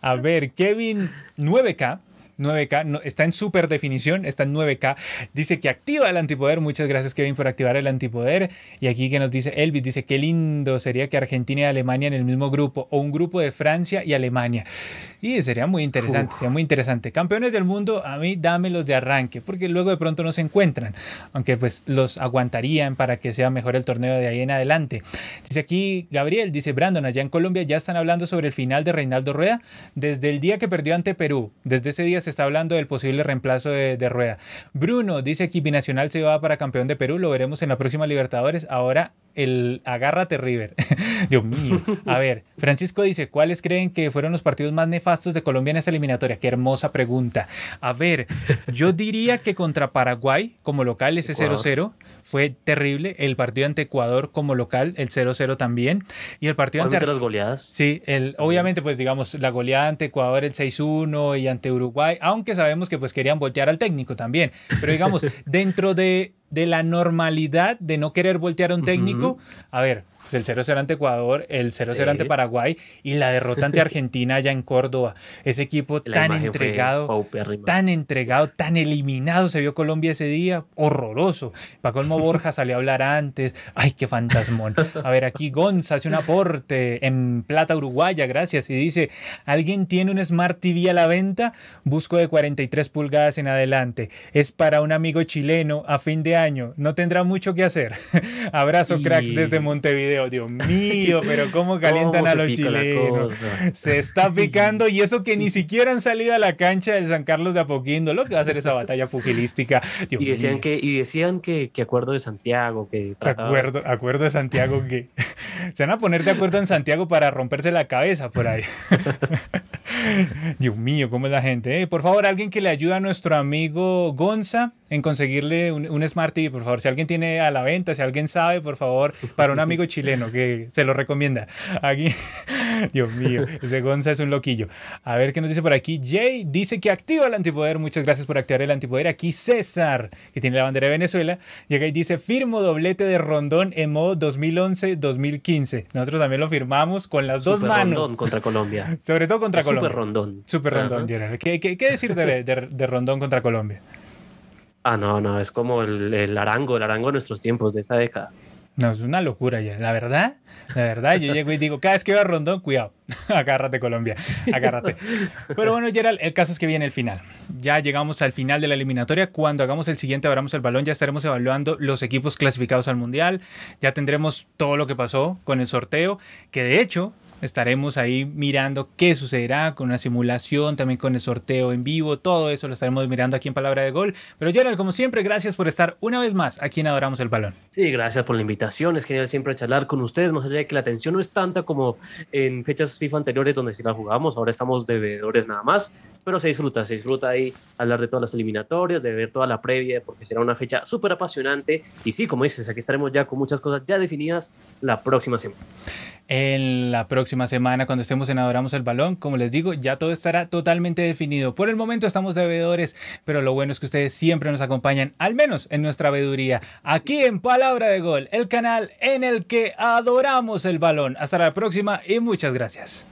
a ver, Kevin 9K 9K, está en super definición, está en 9K. Dice que activa el antipoder. Muchas gracias, Kevin, por activar el antipoder. Y aquí que nos dice Elvis, dice qué lindo sería que Argentina y Alemania en el mismo grupo, o un grupo de Francia y Alemania. Y sería muy interesante, sería muy interesante. Campeones del mundo, a mí dámelos de arranque, porque luego de pronto no se encuentran, aunque pues los aguantarían para que sea mejor el torneo de ahí en adelante. Dice aquí Gabriel, dice Brandon, allá en Colombia ya están hablando sobre el final de Reinaldo Rueda desde el día que perdió ante Perú. Desde ese día se está hablando del posible reemplazo de, Rueda. Bruno dice que Binacional se va para campeón de Perú, lo veremos en la próxima Libertadores. Ahora el agárrate River. Dios mío. A ver, Francisco dice, ¿cuáles creen que fueron los partidos más nefastos de Colombia en esta eliminatoria? Qué hermosa pregunta. A ver, yo diría que contra Paraguay como local ese 0-0 fue terrible. El partido ante Ecuador como local, el 0-0 también. Y el partido ante... las goleadas. Sí, el, obviamente pues digamos la goleada ante Ecuador el 6-1 y ante Uruguay, aunque sabemos que pues querían voltear al técnico también. Pero digamos, dentro de, de la normalidad de no querer voltear a un técnico, a ver, pues, el 0-0 ante Ecuador, el 0-0 ante Paraguay y la derrota ante Argentina allá en Córdoba. Ese equipo tan entregado, tan entregado, tan eliminado se vio Colombia ese día, horroroso. Paco Olmo Borja salió a hablar antes. Ay, qué fantasmón. A ver, aquí Gonza hace un aporte en plata uruguaya, gracias. Y dice, ¿alguien tiene un Smart TV a la venta? Busco de 43 pulgadas en adelante. Es para un amigo chileno a fin de año. No tendrá mucho que hacer. Abrazo, cracks, desde Montevideo. Dios mío, pero cómo calientan a los chilenos. Se está picando y eso que ni siquiera han salido a la cancha del San Carlos de Apoquindo, lo que va a ser esa batalla pugilística. y decían que y decían que, acuerdo de Santiago, que acuerdo, acuerdo de Santiago que se van a poner de acuerdo en Santiago para romperse la cabeza por ahí. Dios mío, cómo es la gente. Eh? Por favor, alguien que le ayude a nuestro amigo Gonza en conseguirle un, un Smart TV, por favor. Si alguien tiene a la venta, si alguien sabe, por favor, para un amigo chileno que se lo recomienda. Aquí, Dios mío, ese Gonza es un loquillo. A ver qué nos dice por aquí. Jay dice que activa el antipoder. Muchas gracias por activar el antipoder. Aquí César, que tiene la bandera de Venezuela, llega y dice: Firmo doblete de Rondón en modo 2011-2015. Nosotros también lo firmamos con las dos manos. Rondón contra Colombia. Sobre todo contra Colombia. Super Rondón. Super Rondón, ¿Qué, qué, decir de, de, Rondón contra Colombia? Ah, no, no, es como el, el arango, el arango de nuestros tiempos, de esta década. No, es una locura ya. La verdad, la verdad, yo llego y digo, cada vez que veo Rondón, cuidado, agárrate Colombia, agárrate. Pero bueno, Gerald, el caso es que viene el final. Ya llegamos al final de la eliminatoria. Cuando hagamos el siguiente, abramos el balón, ya estaremos evaluando los equipos clasificados al Mundial. Ya tendremos todo lo que pasó con el sorteo, que de hecho Estaremos ahí mirando qué sucederá con una simulación, también con el sorteo en vivo, todo eso lo estaremos mirando aquí en Palabra de Gol. Pero Gerald, como siempre, gracias por estar una vez más aquí en Adoramos el Balón. Sí, gracias por la invitación. Es genial siempre charlar con ustedes, más allá de que la atención no es tanta como en fechas FIFA anteriores donde sí la jugamos. Ahora estamos de bebedores nada más, pero se disfruta, se disfruta ahí hablar de todas las eliminatorias, de ver toda la previa, porque será una fecha súper apasionante. Y sí, como dices, aquí estaremos ya con muchas cosas ya definidas la próxima semana en la próxima semana cuando estemos en Adoramos el Balón. Como les digo, ya todo estará totalmente definido. Por el momento estamos de veedores, pero lo bueno es que ustedes siempre nos acompañan, al menos en nuestra veeduría, aquí en Palabra de Gol, el canal en el que adoramos el balón. Hasta la próxima y muchas gracias.